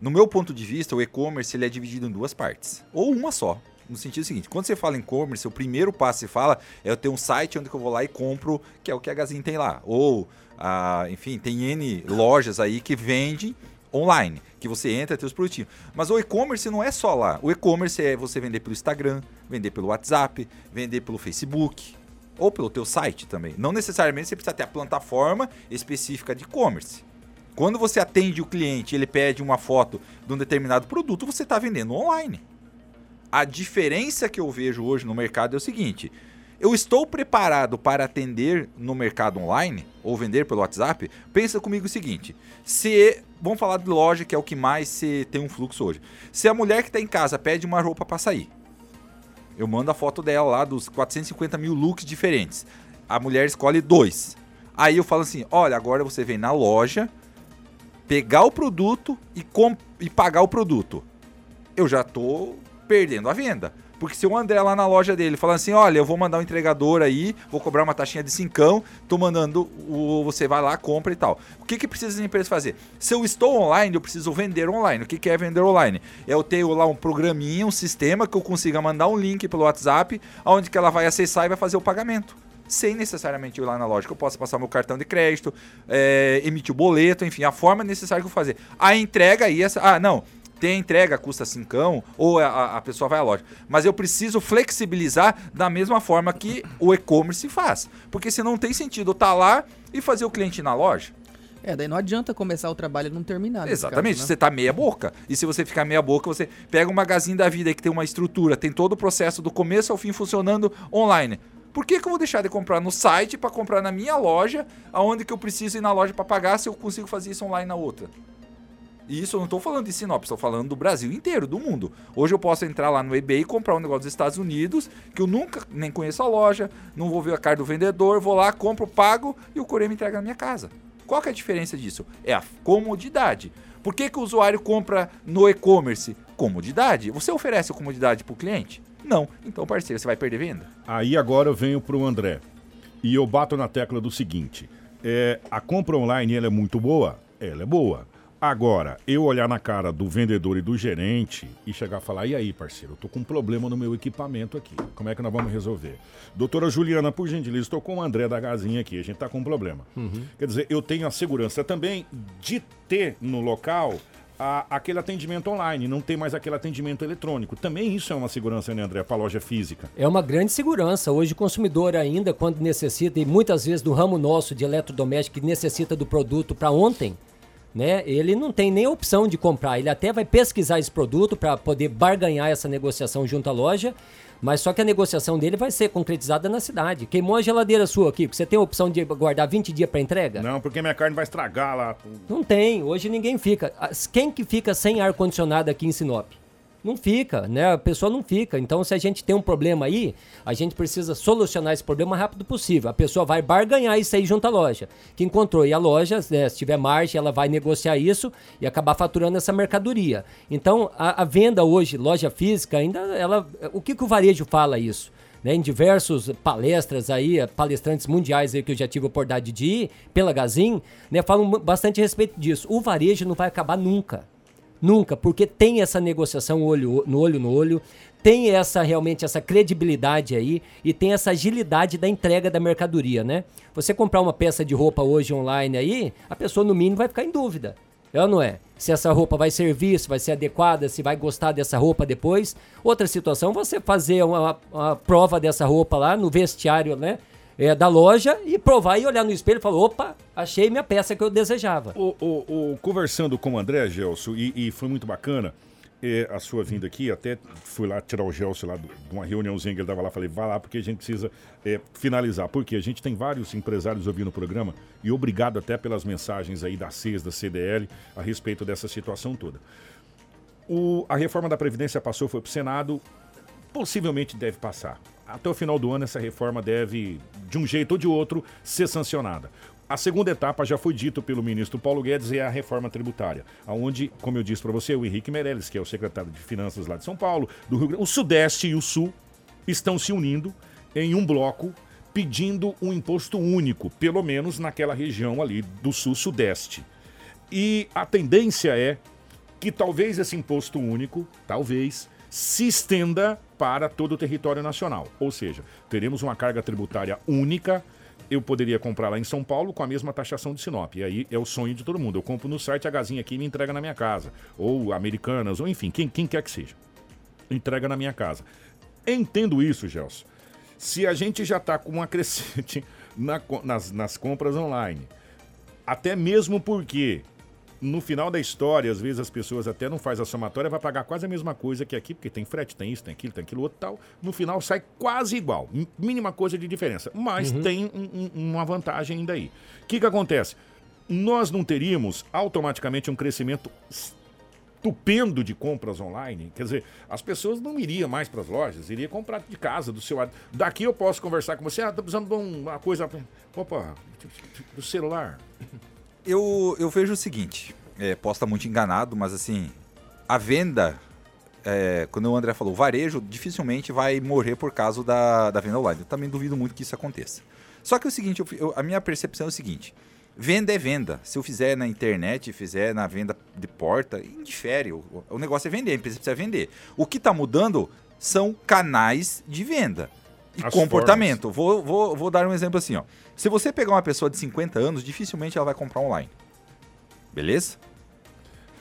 no meu ponto de vista, o e-commerce ele é dividido em duas partes, ou uma só. No sentido seguinte, quando você fala em e-commerce, o primeiro passo que você fala é eu ter um site onde eu vou lá e compro, que é o que a Gazin tem lá. Ou, ah, enfim, tem N lojas aí que vendem online, que você entra e tem os produtinhos. Mas o e-commerce não é só lá. O e-commerce é você vender pelo Instagram, vender pelo WhatsApp, vender pelo Facebook, ou pelo teu site também. Não necessariamente você precisa ter a plataforma específica de e-commerce. Quando você atende o cliente, ele pede uma foto de um determinado produto, você está vendendo online. A diferença que eu vejo hoje no mercado é o seguinte: Eu estou preparado para atender no mercado online ou vender pelo WhatsApp? Pensa comigo o seguinte: se vamos falar de loja que é o que mais se tem um fluxo hoje. Se a mulher que está em casa pede uma roupa para sair, eu mando a foto dela lá dos 450 mil looks diferentes. A mulher escolhe dois. Aí eu falo assim: olha, agora você vem na loja, pegar o produto e, e pagar o produto. Eu já tô perdendo a venda. Porque se o André lá na loja dele falar assim, olha, eu vou mandar um entregador aí, vou cobrar uma taxinha de cincão, tô mandando, o, você vai lá, compra e tal. O que, que precisa as empresas fazer? Se eu estou online, eu preciso vender online. O que, que é vender online? É eu ter lá um programinha, um sistema que eu consiga mandar um link pelo WhatsApp, onde que ela vai acessar e vai fazer o pagamento sem necessariamente ir lá na loja, que eu possa passar meu cartão de crédito, é, emitir o boleto, enfim, a forma necessária que eu fazer. A entrega aí, essa, ah, não, tem a entrega, custa cincão, ou a, a pessoa vai à loja. Mas eu preciso flexibilizar da mesma forma que o e-commerce faz. Porque se não tem sentido estar tá lá e fazer o cliente ir na loja.
É, daí não adianta começar o trabalho e não terminar.
Exatamente,
caso, né?
você tá meia boca. E se você ficar meia boca, você pega um magazine da vida que tem uma estrutura, tem todo o processo do começo ao fim funcionando online. Por que, que eu vou deixar de comprar no site para comprar na minha loja, aonde que eu preciso ir na loja para pagar se eu consigo fazer isso online na outra? E isso eu não estou falando de Sinop, estou falando do Brasil inteiro, do mundo. Hoje eu posso entrar lá no eBay e comprar um negócio dos Estados Unidos, que eu nunca nem conheço a loja, não vou ver a cara do vendedor, vou lá, compro, pago e o Coreia me entrega na minha casa. Qual que é a diferença disso? É a comodidade. Por que, que o usuário compra no e-commerce? Comodidade. Você oferece comodidade para o cliente? Não. Então, parceiro, você vai perder venda?
Aí agora eu venho para o André. E eu bato na tecla do seguinte: é, a compra online ela é muito boa? Ela é boa. Agora, eu olhar na cara do vendedor e do gerente e chegar a falar: e aí, parceiro, eu tô com um problema no meu equipamento aqui. Como é que nós vamos resolver? Doutora Juliana, por gentileza, estou com o André da Gazinha aqui, a gente tá com um problema. Uhum. Quer dizer, eu tenho a segurança também de ter no local a, aquele atendimento online, não tem mais aquele atendimento eletrônico. Também isso é uma segurança, né, André, para a loja física?
É uma grande segurança. Hoje o consumidor ainda, quando necessita, e muitas vezes do ramo nosso de eletrodoméstico que necessita do produto para ontem, né? Ele não tem nem opção de comprar. Ele até vai pesquisar esse produto para poder barganhar essa negociação junto à loja, mas só que a negociação dele vai ser concretizada na cidade. Queimou a geladeira sua aqui, você tem a opção de guardar 20 dias para entrega?
Não, porque minha carne vai estragar lá.
Não tem. Hoje ninguém fica. Quem que fica sem ar condicionado aqui em Sinop? Não fica, né? A pessoa não fica. Então, se a gente tem um problema aí, a gente precisa solucionar esse problema o rápido possível. A pessoa vai barganhar isso aí junto à loja, que encontrou. E a loja, né, se tiver margem, ela vai negociar isso e acabar faturando essa mercadoria. Então, a, a venda hoje, loja física, ainda ela. O que, que o varejo fala isso? Né, em diversos palestras aí, palestrantes mundiais aí que eu já tive a oportunidade de ir, pela Gazin, né, falam bastante a respeito disso. O varejo não vai acabar nunca. Nunca, porque tem essa negociação olho, no olho no olho, tem essa realmente essa credibilidade aí e tem essa agilidade da entrega da mercadoria, né? Você comprar uma peça de roupa hoje online aí, a pessoa no mínimo vai ficar em dúvida. É ou não é? Se essa roupa vai servir, se vai ser adequada, se vai gostar dessa roupa depois. Outra situação, você fazer uma, uma prova dessa roupa lá no vestiário, né? É, da loja e provar e olhar no espelho e falar: opa, achei minha peça que eu desejava.
O, o, o conversando com o André Gelson, e, e foi muito bacana. É, a sua vinda aqui, até fui lá tirar o Gelson lá de uma reuniãozinha que ele estava lá, falei, vá lá porque a gente precisa é, finalizar. Porque a gente tem vários empresários ouvindo o programa e obrigado até pelas mensagens aí da CES, da CDL, a respeito dessa situação toda. O, a reforma da Previdência passou, foi para o Senado, possivelmente deve passar até o final do ano essa reforma deve, de um jeito ou de outro, ser sancionada. A segunda etapa já foi dito pelo ministro Paulo Guedes é a reforma tributária, onde, como eu disse para você, o Henrique Meirelles, que é o secretário de Finanças lá de São Paulo, do Rio Grande, o Sudeste e o Sul estão se unindo em um bloco pedindo um imposto único, pelo menos naquela região ali do Sul-Sudeste. E a tendência é que talvez esse imposto único, talvez, se estenda para todo o território nacional. Ou seja, teremos uma carga tributária única. Eu poderia comprar lá em São Paulo com a mesma taxação de Sinop. E aí é o sonho de todo mundo. Eu compro no site a gazinha aqui me entrega na minha casa. Ou Americanas, ou enfim, quem, quem quer que seja. Entrega na minha casa. Entendo isso, Gelson. Se a gente já está com uma crescente na, nas, nas compras online, até mesmo porque no final da história, às vezes as pessoas até não fazem a somatória, vai pagar quase a mesma coisa que aqui, porque tem frete, tem isso, tem aquilo, tem aquilo outro tal. No final sai quase igual, mínima coisa de diferença. Mas
Uhum.
tem um- um- uma vantagem ainda aí. O que, que acontece? Nós não teríamos automaticamente um crescimento estupendo de compras online. Quer dizer, as pessoas não iriam mais para as lojas, iriam comprar de casa, do seu. Daqui eu posso conversar com você, ah, tô precisando de uma coisa. Opa, do celular.
Eu, eu vejo o seguinte, é, posso estar muito enganado, mas assim, a venda, é, quando o André falou, varejo dificilmente vai morrer por causa da, da venda online. Eu também duvido muito que isso aconteça. Só que é o seguinte, eu eu- a minha percepção é o seguinte, venda é venda. Se eu fizer na internet, fizer na venda de porta, indifere. O, o negócio é vender, a empresa precisa vender. O que está mudando são canais de venda e
As
comportamento. Vou, vou, vou dar um exemplo assim, ó. Se você pegar uma pessoa de 50 anos, dificilmente ela vai comprar online. Beleza?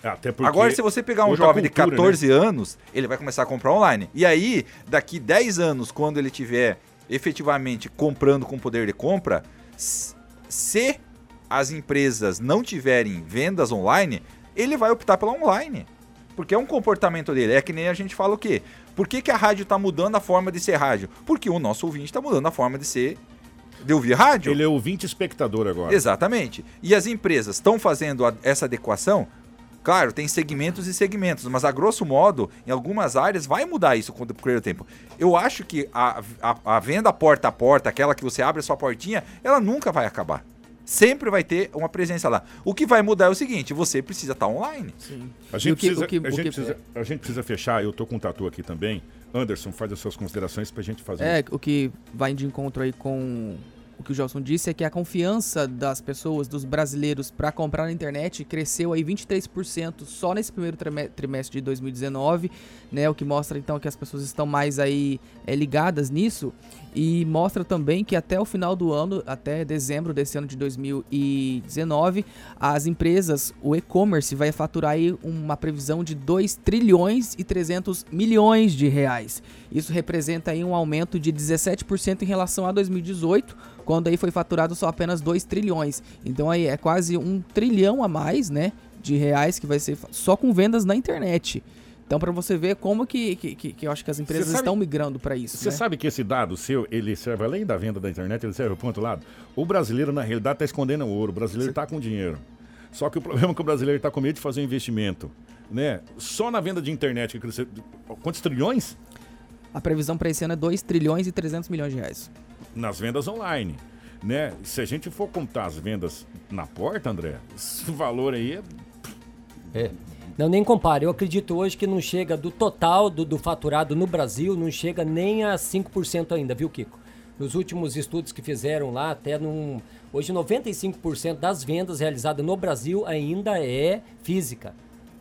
Até porque
Agora, se você pegar um jovem de
cultura, né?
14 anos, ele vai começar a comprar online. E aí, daqui 10 anos, quando ele tiver efetivamente comprando com poder de compra, se as empresas não tiverem vendas online, ele vai optar pela online. Porque é um comportamento dele. É que nem a gente fala o quê? Por que, que a rádio está mudando a forma de ser rádio? Porque o nosso ouvinte está mudando a forma de ser. de ouvir rádio.
Ele é ouvinte espectador agora.
Exatamente. E as empresas estão fazendo a- essa adequação. Claro, tem segmentos e segmentos, mas a grosso modo, em algumas áreas, vai mudar isso com o decorrer do tempo. Eu acho que a, a, a venda porta a porta, aquela que você abre a sua portinha, ela nunca vai acabar. Sempre vai ter uma presença lá. O que vai mudar é o seguinte: você precisa estar online.
Sim.
A gente, precisa, a, gente precisa, a gente precisa fechar, eu tô com um tatu aqui também. Anderson, faz as suas considerações pra gente fazer.
É, o que vai de encontro aí com o que o Gelson disse é que a confiança das pessoas, dos brasileiros, para comprar na internet cresceu aí 23% só nesse primeiro trime- trimestre de 2019, né? O que mostra então que as pessoas estão mais aí é, ligadas nisso e mostra também que até o final do ano, até dezembro desse ano de 2019, as empresas, o e-commerce vai faturar aí uma previsão de 2 trilhões e 300 milhões de reais. Isso representa aí um aumento de 17% em relação a 2018, quando aí foi faturado só apenas 2 trilhões. Então aí é quase um trilhão a mais, né, de reais que vai ser só com vendas na internet. Então para você ver como que, que, que, que eu acho que as empresas
sabe-
estão migrando para isso,
Você
né?
sabe que esse dado seu, ele serve além da venda da internet, ele serve para outro lado. O brasileiro, na realidade, está escondendo o ouro. O brasileiro está com dinheiro. Só que o problema é que o brasileiro está com medo de fazer um investimento. Né? Só na venda de internet que cresceu. Quantos trilhões?
A previsão para esse ano é 2 trilhões e 300 milhões de reais.
Nas vendas online. Né? Se a gente for contar as vendas na porta, André, esse valor aí é.
É. Não, nem compare. Eu acredito hoje que não chega do total do, do faturado no Brasil, não chega nem a 5% ainda, viu, Kiko? Nos últimos estudos que fizeram lá, até num. Hoje, 95% das vendas realizadas no Brasil ainda é física.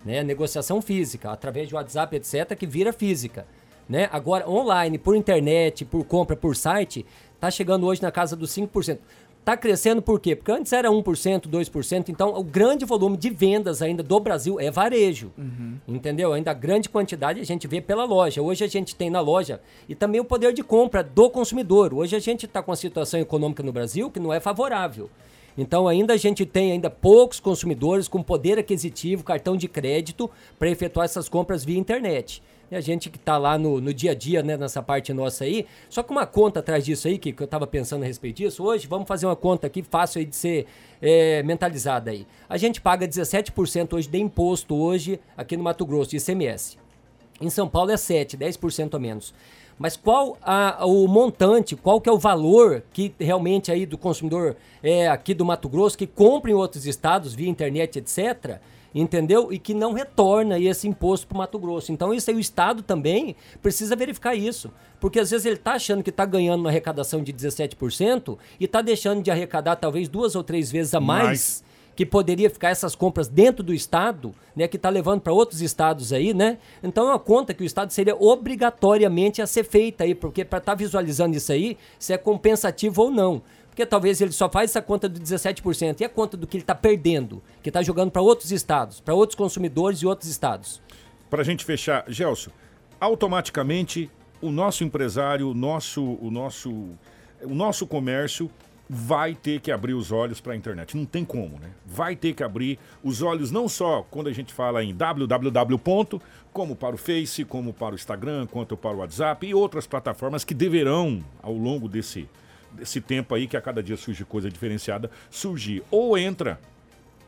Né? Negociação física, através de WhatsApp, etc., que vira física. Né? Agora, online, por internet, por compra, por site, tá chegando hoje na casa dos 5%. Tá crescendo por quê? Porque antes era 1%, 2%, então o grande volume de vendas ainda do Brasil é varejo. Entendeu? Ainda a grande quantidade a gente vê pela loja. Hoje a gente tem na loja e também o poder de compra do consumidor. Hoje a gente está com uma situação econômica no Brasil que não é favorável. Então ainda a gente tem ainda poucos consumidores com poder aquisitivo, cartão de crédito para efetuar essas compras via internet. E a gente que está lá no, no dia a dia, né, nessa parte nossa aí, só que uma conta atrás disso aí, que, que eu estava pensando a respeito disso, hoje vamos fazer uma conta aqui fácil aí de ser é, mentalizada aí. A gente paga 17% hoje de imposto hoje aqui no Mato Grosso, de ICMS. Em São Paulo é 7, 10% a menos. Mas qual a- o montante, qual que é o valor que realmente aí do consumidor é, aqui do Mato Grosso, que compra em outros estados via internet, etc., entendeu? E que não retorna esse imposto para o Mato Grosso. Então isso aí o Estado também precisa verificar isso. Porque às vezes ele está achando que está ganhando uma arrecadação de 17% e está deixando de arrecadar talvez duas ou três vezes a mais que poderia ficar essas compras dentro do estado, né, que está levando para outros estados aí, né? Então é uma conta que o estado seria obrigatoriamente a ser feita aí, porque para estar visualizando isso aí, se é compensativo ou não. Porque talvez ele só faz essa conta do 17% e a conta do que ele está perdendo, que está jogando para outros estados, para outros consumidores e outros estados.
Para a gente fechar, Gelson, automaticamente o nosso empresário, o nosso, o nosso, o nosso comércio vai ter que abrir os olhos para a internet. Não tem como, né? Vai ter que abrir os olhos não só quando a gente fala em www. como para o Face, como para o Instagram, quanto para o WhatsApp e outras plataformas que deverão, ao longo desse, desse tempo aí, que a cada dia surge coisa diferenciada, surgir. Ou entra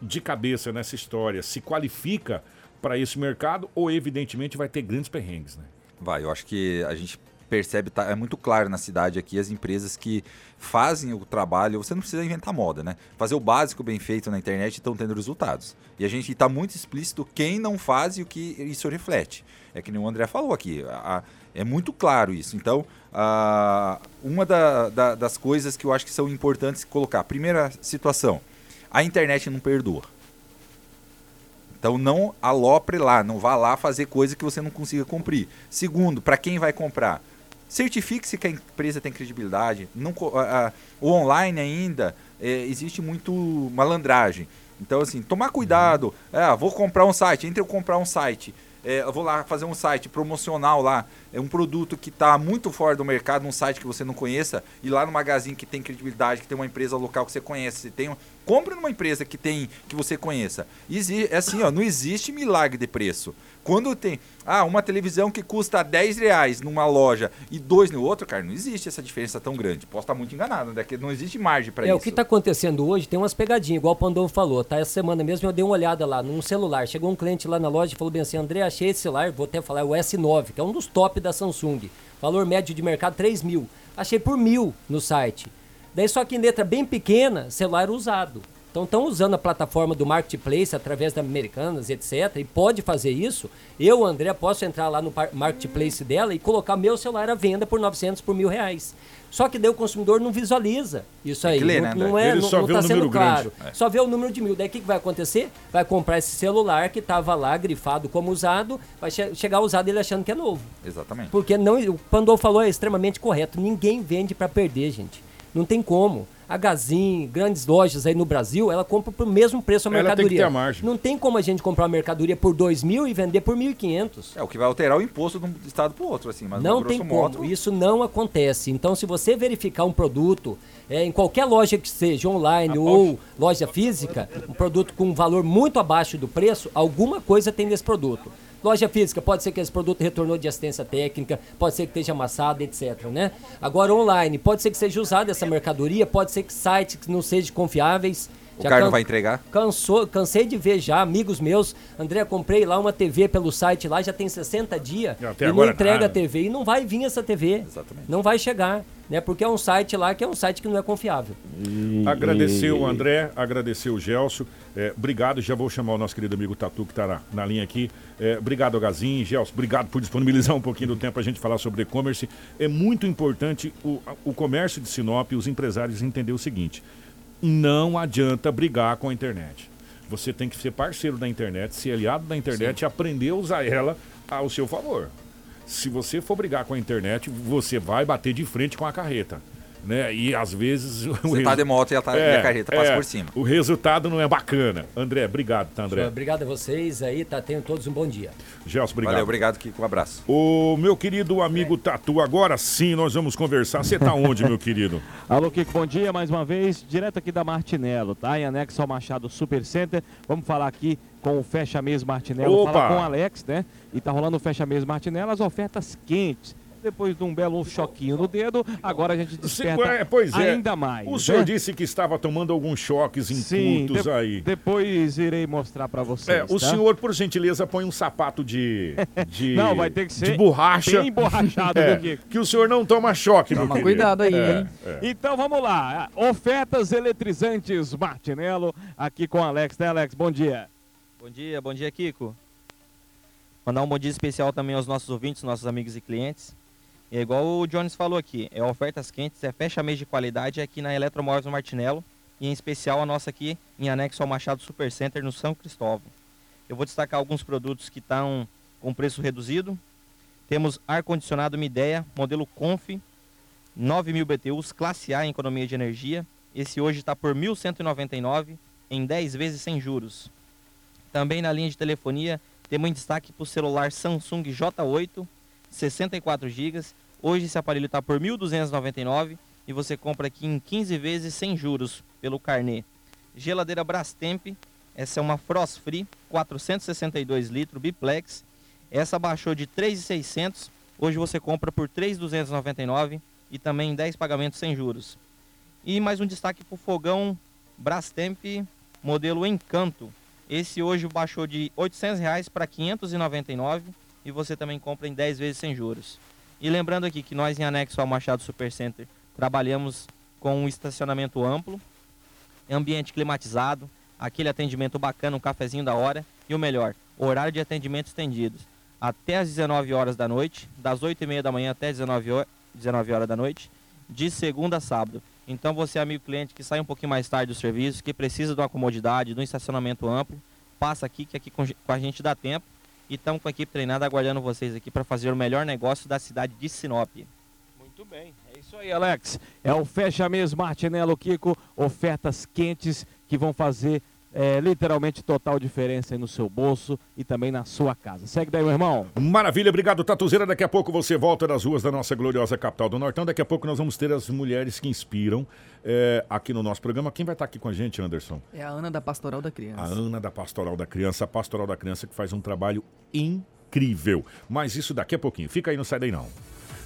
de cabeça nessa história, se qualifica para esse mercado, ou evidentemente vai ter grandes perrengues, né?
Vai, eu acho que a gente percebe, tá, é muito claro na cidade aqui, as empresas que fazem o trabalho, você não precisa inventar moda, né? Fazer o básico bem feito na internet estão tendo resultados. E a gente está muito explícito quem não faz e o que isso reflete. É que nem o André falou aqui, a, a, é muito claro isso. Então, a, uma da, da, das coisas que eu acho que são importantes colocar, primeira situação, a internet não perdoa. Então não alopre lá, não vá lá fazer coisa que você não consiga cumprir. Segundo, para quem vai comprar, certifique-se que a empresa tem credibilidade. Não, o online ainda é, existe muito malandragem. Então assim, tomar cuidado. É, vou comprar um site, entre eu comprar um site é, eu vou lá fazer um site promocional lá, é um produto que está muito fora do mercado, num site que você não conheça, e lá no magazine que tem credibilidade, que tem uma empresa local que você conhece, você tem um, compre numa empresa que tem que você conheça. É assim, ó, não existe milagre de preço. Quando tem ah, uma televisão que custa 10 reais numa loja e dois no outro, cara, não existe essa diferença tão grande. Posso estar muito enganado, né? não existe margem para
é,
isso.
É, o que está acontecendo hoje tem umas pegadinhas, igual o Pandolfo falou, tá? Essa semana mesmo eu dei uma olhada lá num celular. Chegou um cliente lá na loja e falou bem assim: André, achei esse celular, vou até falar, é o S9, que é um dos top da Samsung. Valor médio de mercado 3 mil. Achei por mil no site. Daí só que em letra bem pequena, celular usado. Então estão usando a plataforma do Marketplace através da Americanas, etc. E pode fazer isso. Eu, André, posso entrar lá no Marketplace dela e colocar meu celular à venda por 900 por mil reais. Só que daí o consumidor não visualiza isso aí.
Ler,
não,
né,
não é, Ele não, está sendo claro. É. Só vê o número de mil. Daí o que, que vai acontecer? Vai comprar esse celular que estava lá grifado como usado, vai che chegar usado ele achando que é novo.
Exatamente.
Porque não, o Pandol falou é extremamente correto. Ninguém vende para perder, gente. Não tem como a Gazin, grandes lojas aí no Brasil, ela compra por mesmo preço a mercadoria. Ela tem que ter a margem. Não tem como a gente comprar uma mercadoria por dois mil e vender por 1.500.
É o que vai alterar o imposto de um estado para o outro, assim. Mas
não tem modo... como. Isso não acontece. Então, se você verificar um produto é, em qualquer loja que seja, online ou loja física, um produto com um valor muito abaixo do preço, alguma coisa tem nesse produto. Loja física, pode ser que esse produto retornou de assistência técnica, pode ser que esteja amassado, etc. Né? Agora, online, pode ser que seja usada essa mercadoria, pode ser que sites não sejam confiáveis.
O já cara não vai entregar?
Cansou, cansei de ver já, amigos meus. André, comprei lá uma TV pelo site lá, já tem 60 dias. E não entrega nada. a TV. E não vai vir essa TV.
Exatamente.
Não vai chegar. Né, porque é um site lá que é um site que não é confiável.
E, agradecer o André, agradecer o Gelson. É, obrigado, já vou chamar o nosso querido amigo Tatu, que está na, na, linha aqui. É, obrigado, Gazin, Gelson, obrigado por disponibilizar um pouquinho do tempo para a gente falar sobre e-commerce. É muito importante o, o comércio de Sinop, os empresários entender o seguinte: não adianta brigar com a internet. Você tem que ser parceiro da internet, ser aliado da internet Sim. e aprender a usar ela ao seu favor. Se você for brigar com a internet, você vai bater de frente com a carreta né? E às vezes.
Você tá de moto e a, é, a carreta passa é, por cima.
O resultado não é bacana. André, obrigado, tá, André?
Obrigado a vocês aí, tá? Tenham todos um bom dia.
Gelson, obrigado.
Valeu, obrigado, Kiko. Um abraço.
O meu querido amigo Tatu, agora sim nós vamos conversar. Você tá onde, meu querido?
Alô, Kiko, bom dia mais uma vez. Direto aqui da Martinello, tá? Em anexo ao Machado Super Center. Vamos falar aqui com o Fecha Mês Martinello.
Opa!
Fala com o Alex, né? E tá rolando o Fecha Mês Martinello, as ofertas quentes depois de um belo choquinho no dedo, agora a gente desperta é, pois é. ainda mais.
O senhor né? disse que estava tomando alguns choques incultos de aí.
Depois irei mostrar para vocês.
É, o tá? senhor, por gentileza, põe um sapato de, de
não, vai ter que ser
de borracha.
Bem borrachado,
é, que o senhor não toma choque,
toma
meu
cuidado aí, é, hein?
É. Então vamos lá. Ofertas eletrizantes Martinello aqui com Alex, né, Alex? Bom dia.
Bom dia, bom dia, Kiko. Mandar um bom dia especial também aos nossos ouvintes, nossos amigos e clientes. É igual o Jones falou aqui, é ofertas quentes, é fecha mês de qualidade aqui na Eletromóveis no Martinello e em especial a nossa aqui em anexo ao Machado Super Center no São Cristóvão. Eu vou destacar alguns produtos que estão com preço reduzido. Temos ar-condicionado Midea, modelo Conf, 9.000 BTUs, classe A em economia de energia. Esse hoje está por 1.199 em 10 vezes sem juros. Também na linha de telefonia, temos em destaque para o celular Samsung J8 64 GB. Hoje esse aparelho está por 1.299 e você compra aqui em 15 vezes sem juros pelo carnê. Geladeira Brastemp, essa é uma Frost Free, 462 litros, biplex. Essa baixou de 3.600, hoje você compra por 3.299 e também em 10 pagamentos sem juros. E mais um destaque para o fogão Brastemp modelo Encanto. Esse hoje baixou de 800 reais para 599 e você também compra em 10 vezes sem juros. E lembrando aqui que nós em anexo ao Machado Supercenter trabalhamos com um estacionamento amplo, ambiente climatizado, aquele atendimento bacana, um cafezinho da hora e o melhor, horário de atendimento estendido. Até às 19 horas da noite, das 8 e meia da manhã até 19 horas, 19 horas da noite, de segunda a sábado. Então você, amigo cliente, que sai um pouquinho mais tarde do serviço, que precisa de uma comodidade, de um estacionamento amplo, passa aqui, que aqui com a gente dá tempo. E estamos com a equipe treinada aguardando vocês aqui para fazer o melhor negócio da cidade de Sinop.
Muito bem, é isso aí, Alex. É o Fecha Mês Martinello Kiko, ofertas quentes que vão fazer é, literalmente total diferença aí no seu bolso e também na sua casa. Segue daí, meu irmão.
Maravilha, obrigado, Tatuzeira. Daqui a pouco você volta das ruas da nossa gloriosa capital do Nortão. Daqui a pouco nós vamos ter as mulheres que inspiram é, aqui no nosso programa. Quem vai estar aqui com a gente, Anderson?
É a Ana da Pastoral da Criança.
A Ana da Pastoral da Criança, a Pastoral da Criança que faz um trabalho incrível. Mas isso daqui a pouquinho. Fica aí, não sai daí não.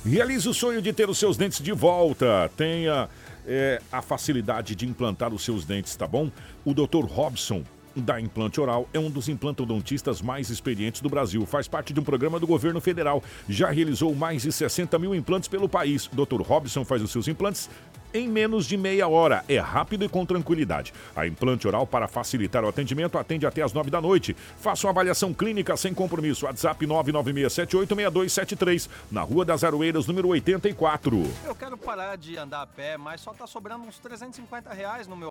Realize o sonho de ter os seus dentes de volta. Tenha é, a facilidade de implantar os seus dentes, tá bom? O Dr. Robson da Implante Oral é um dos implantodontistas mais experientes do Brasil. Faz parte de um programa do governo federal. Já realizou mais de 60 mil implantes pelo país. Dr. Robson faz os seus implantes em menos de meia hora. É rápido e com tranquilidade. A implante oral, para facilitar o atendimento, atende até as nove da noite. Faça uma avaliação clínica sem compromisso. WhatsApp 996786273, na Rua das Aroeiras, número 84.
Eu quero parar de andar a pé, mas só tá sobrando uns 350 reais no meu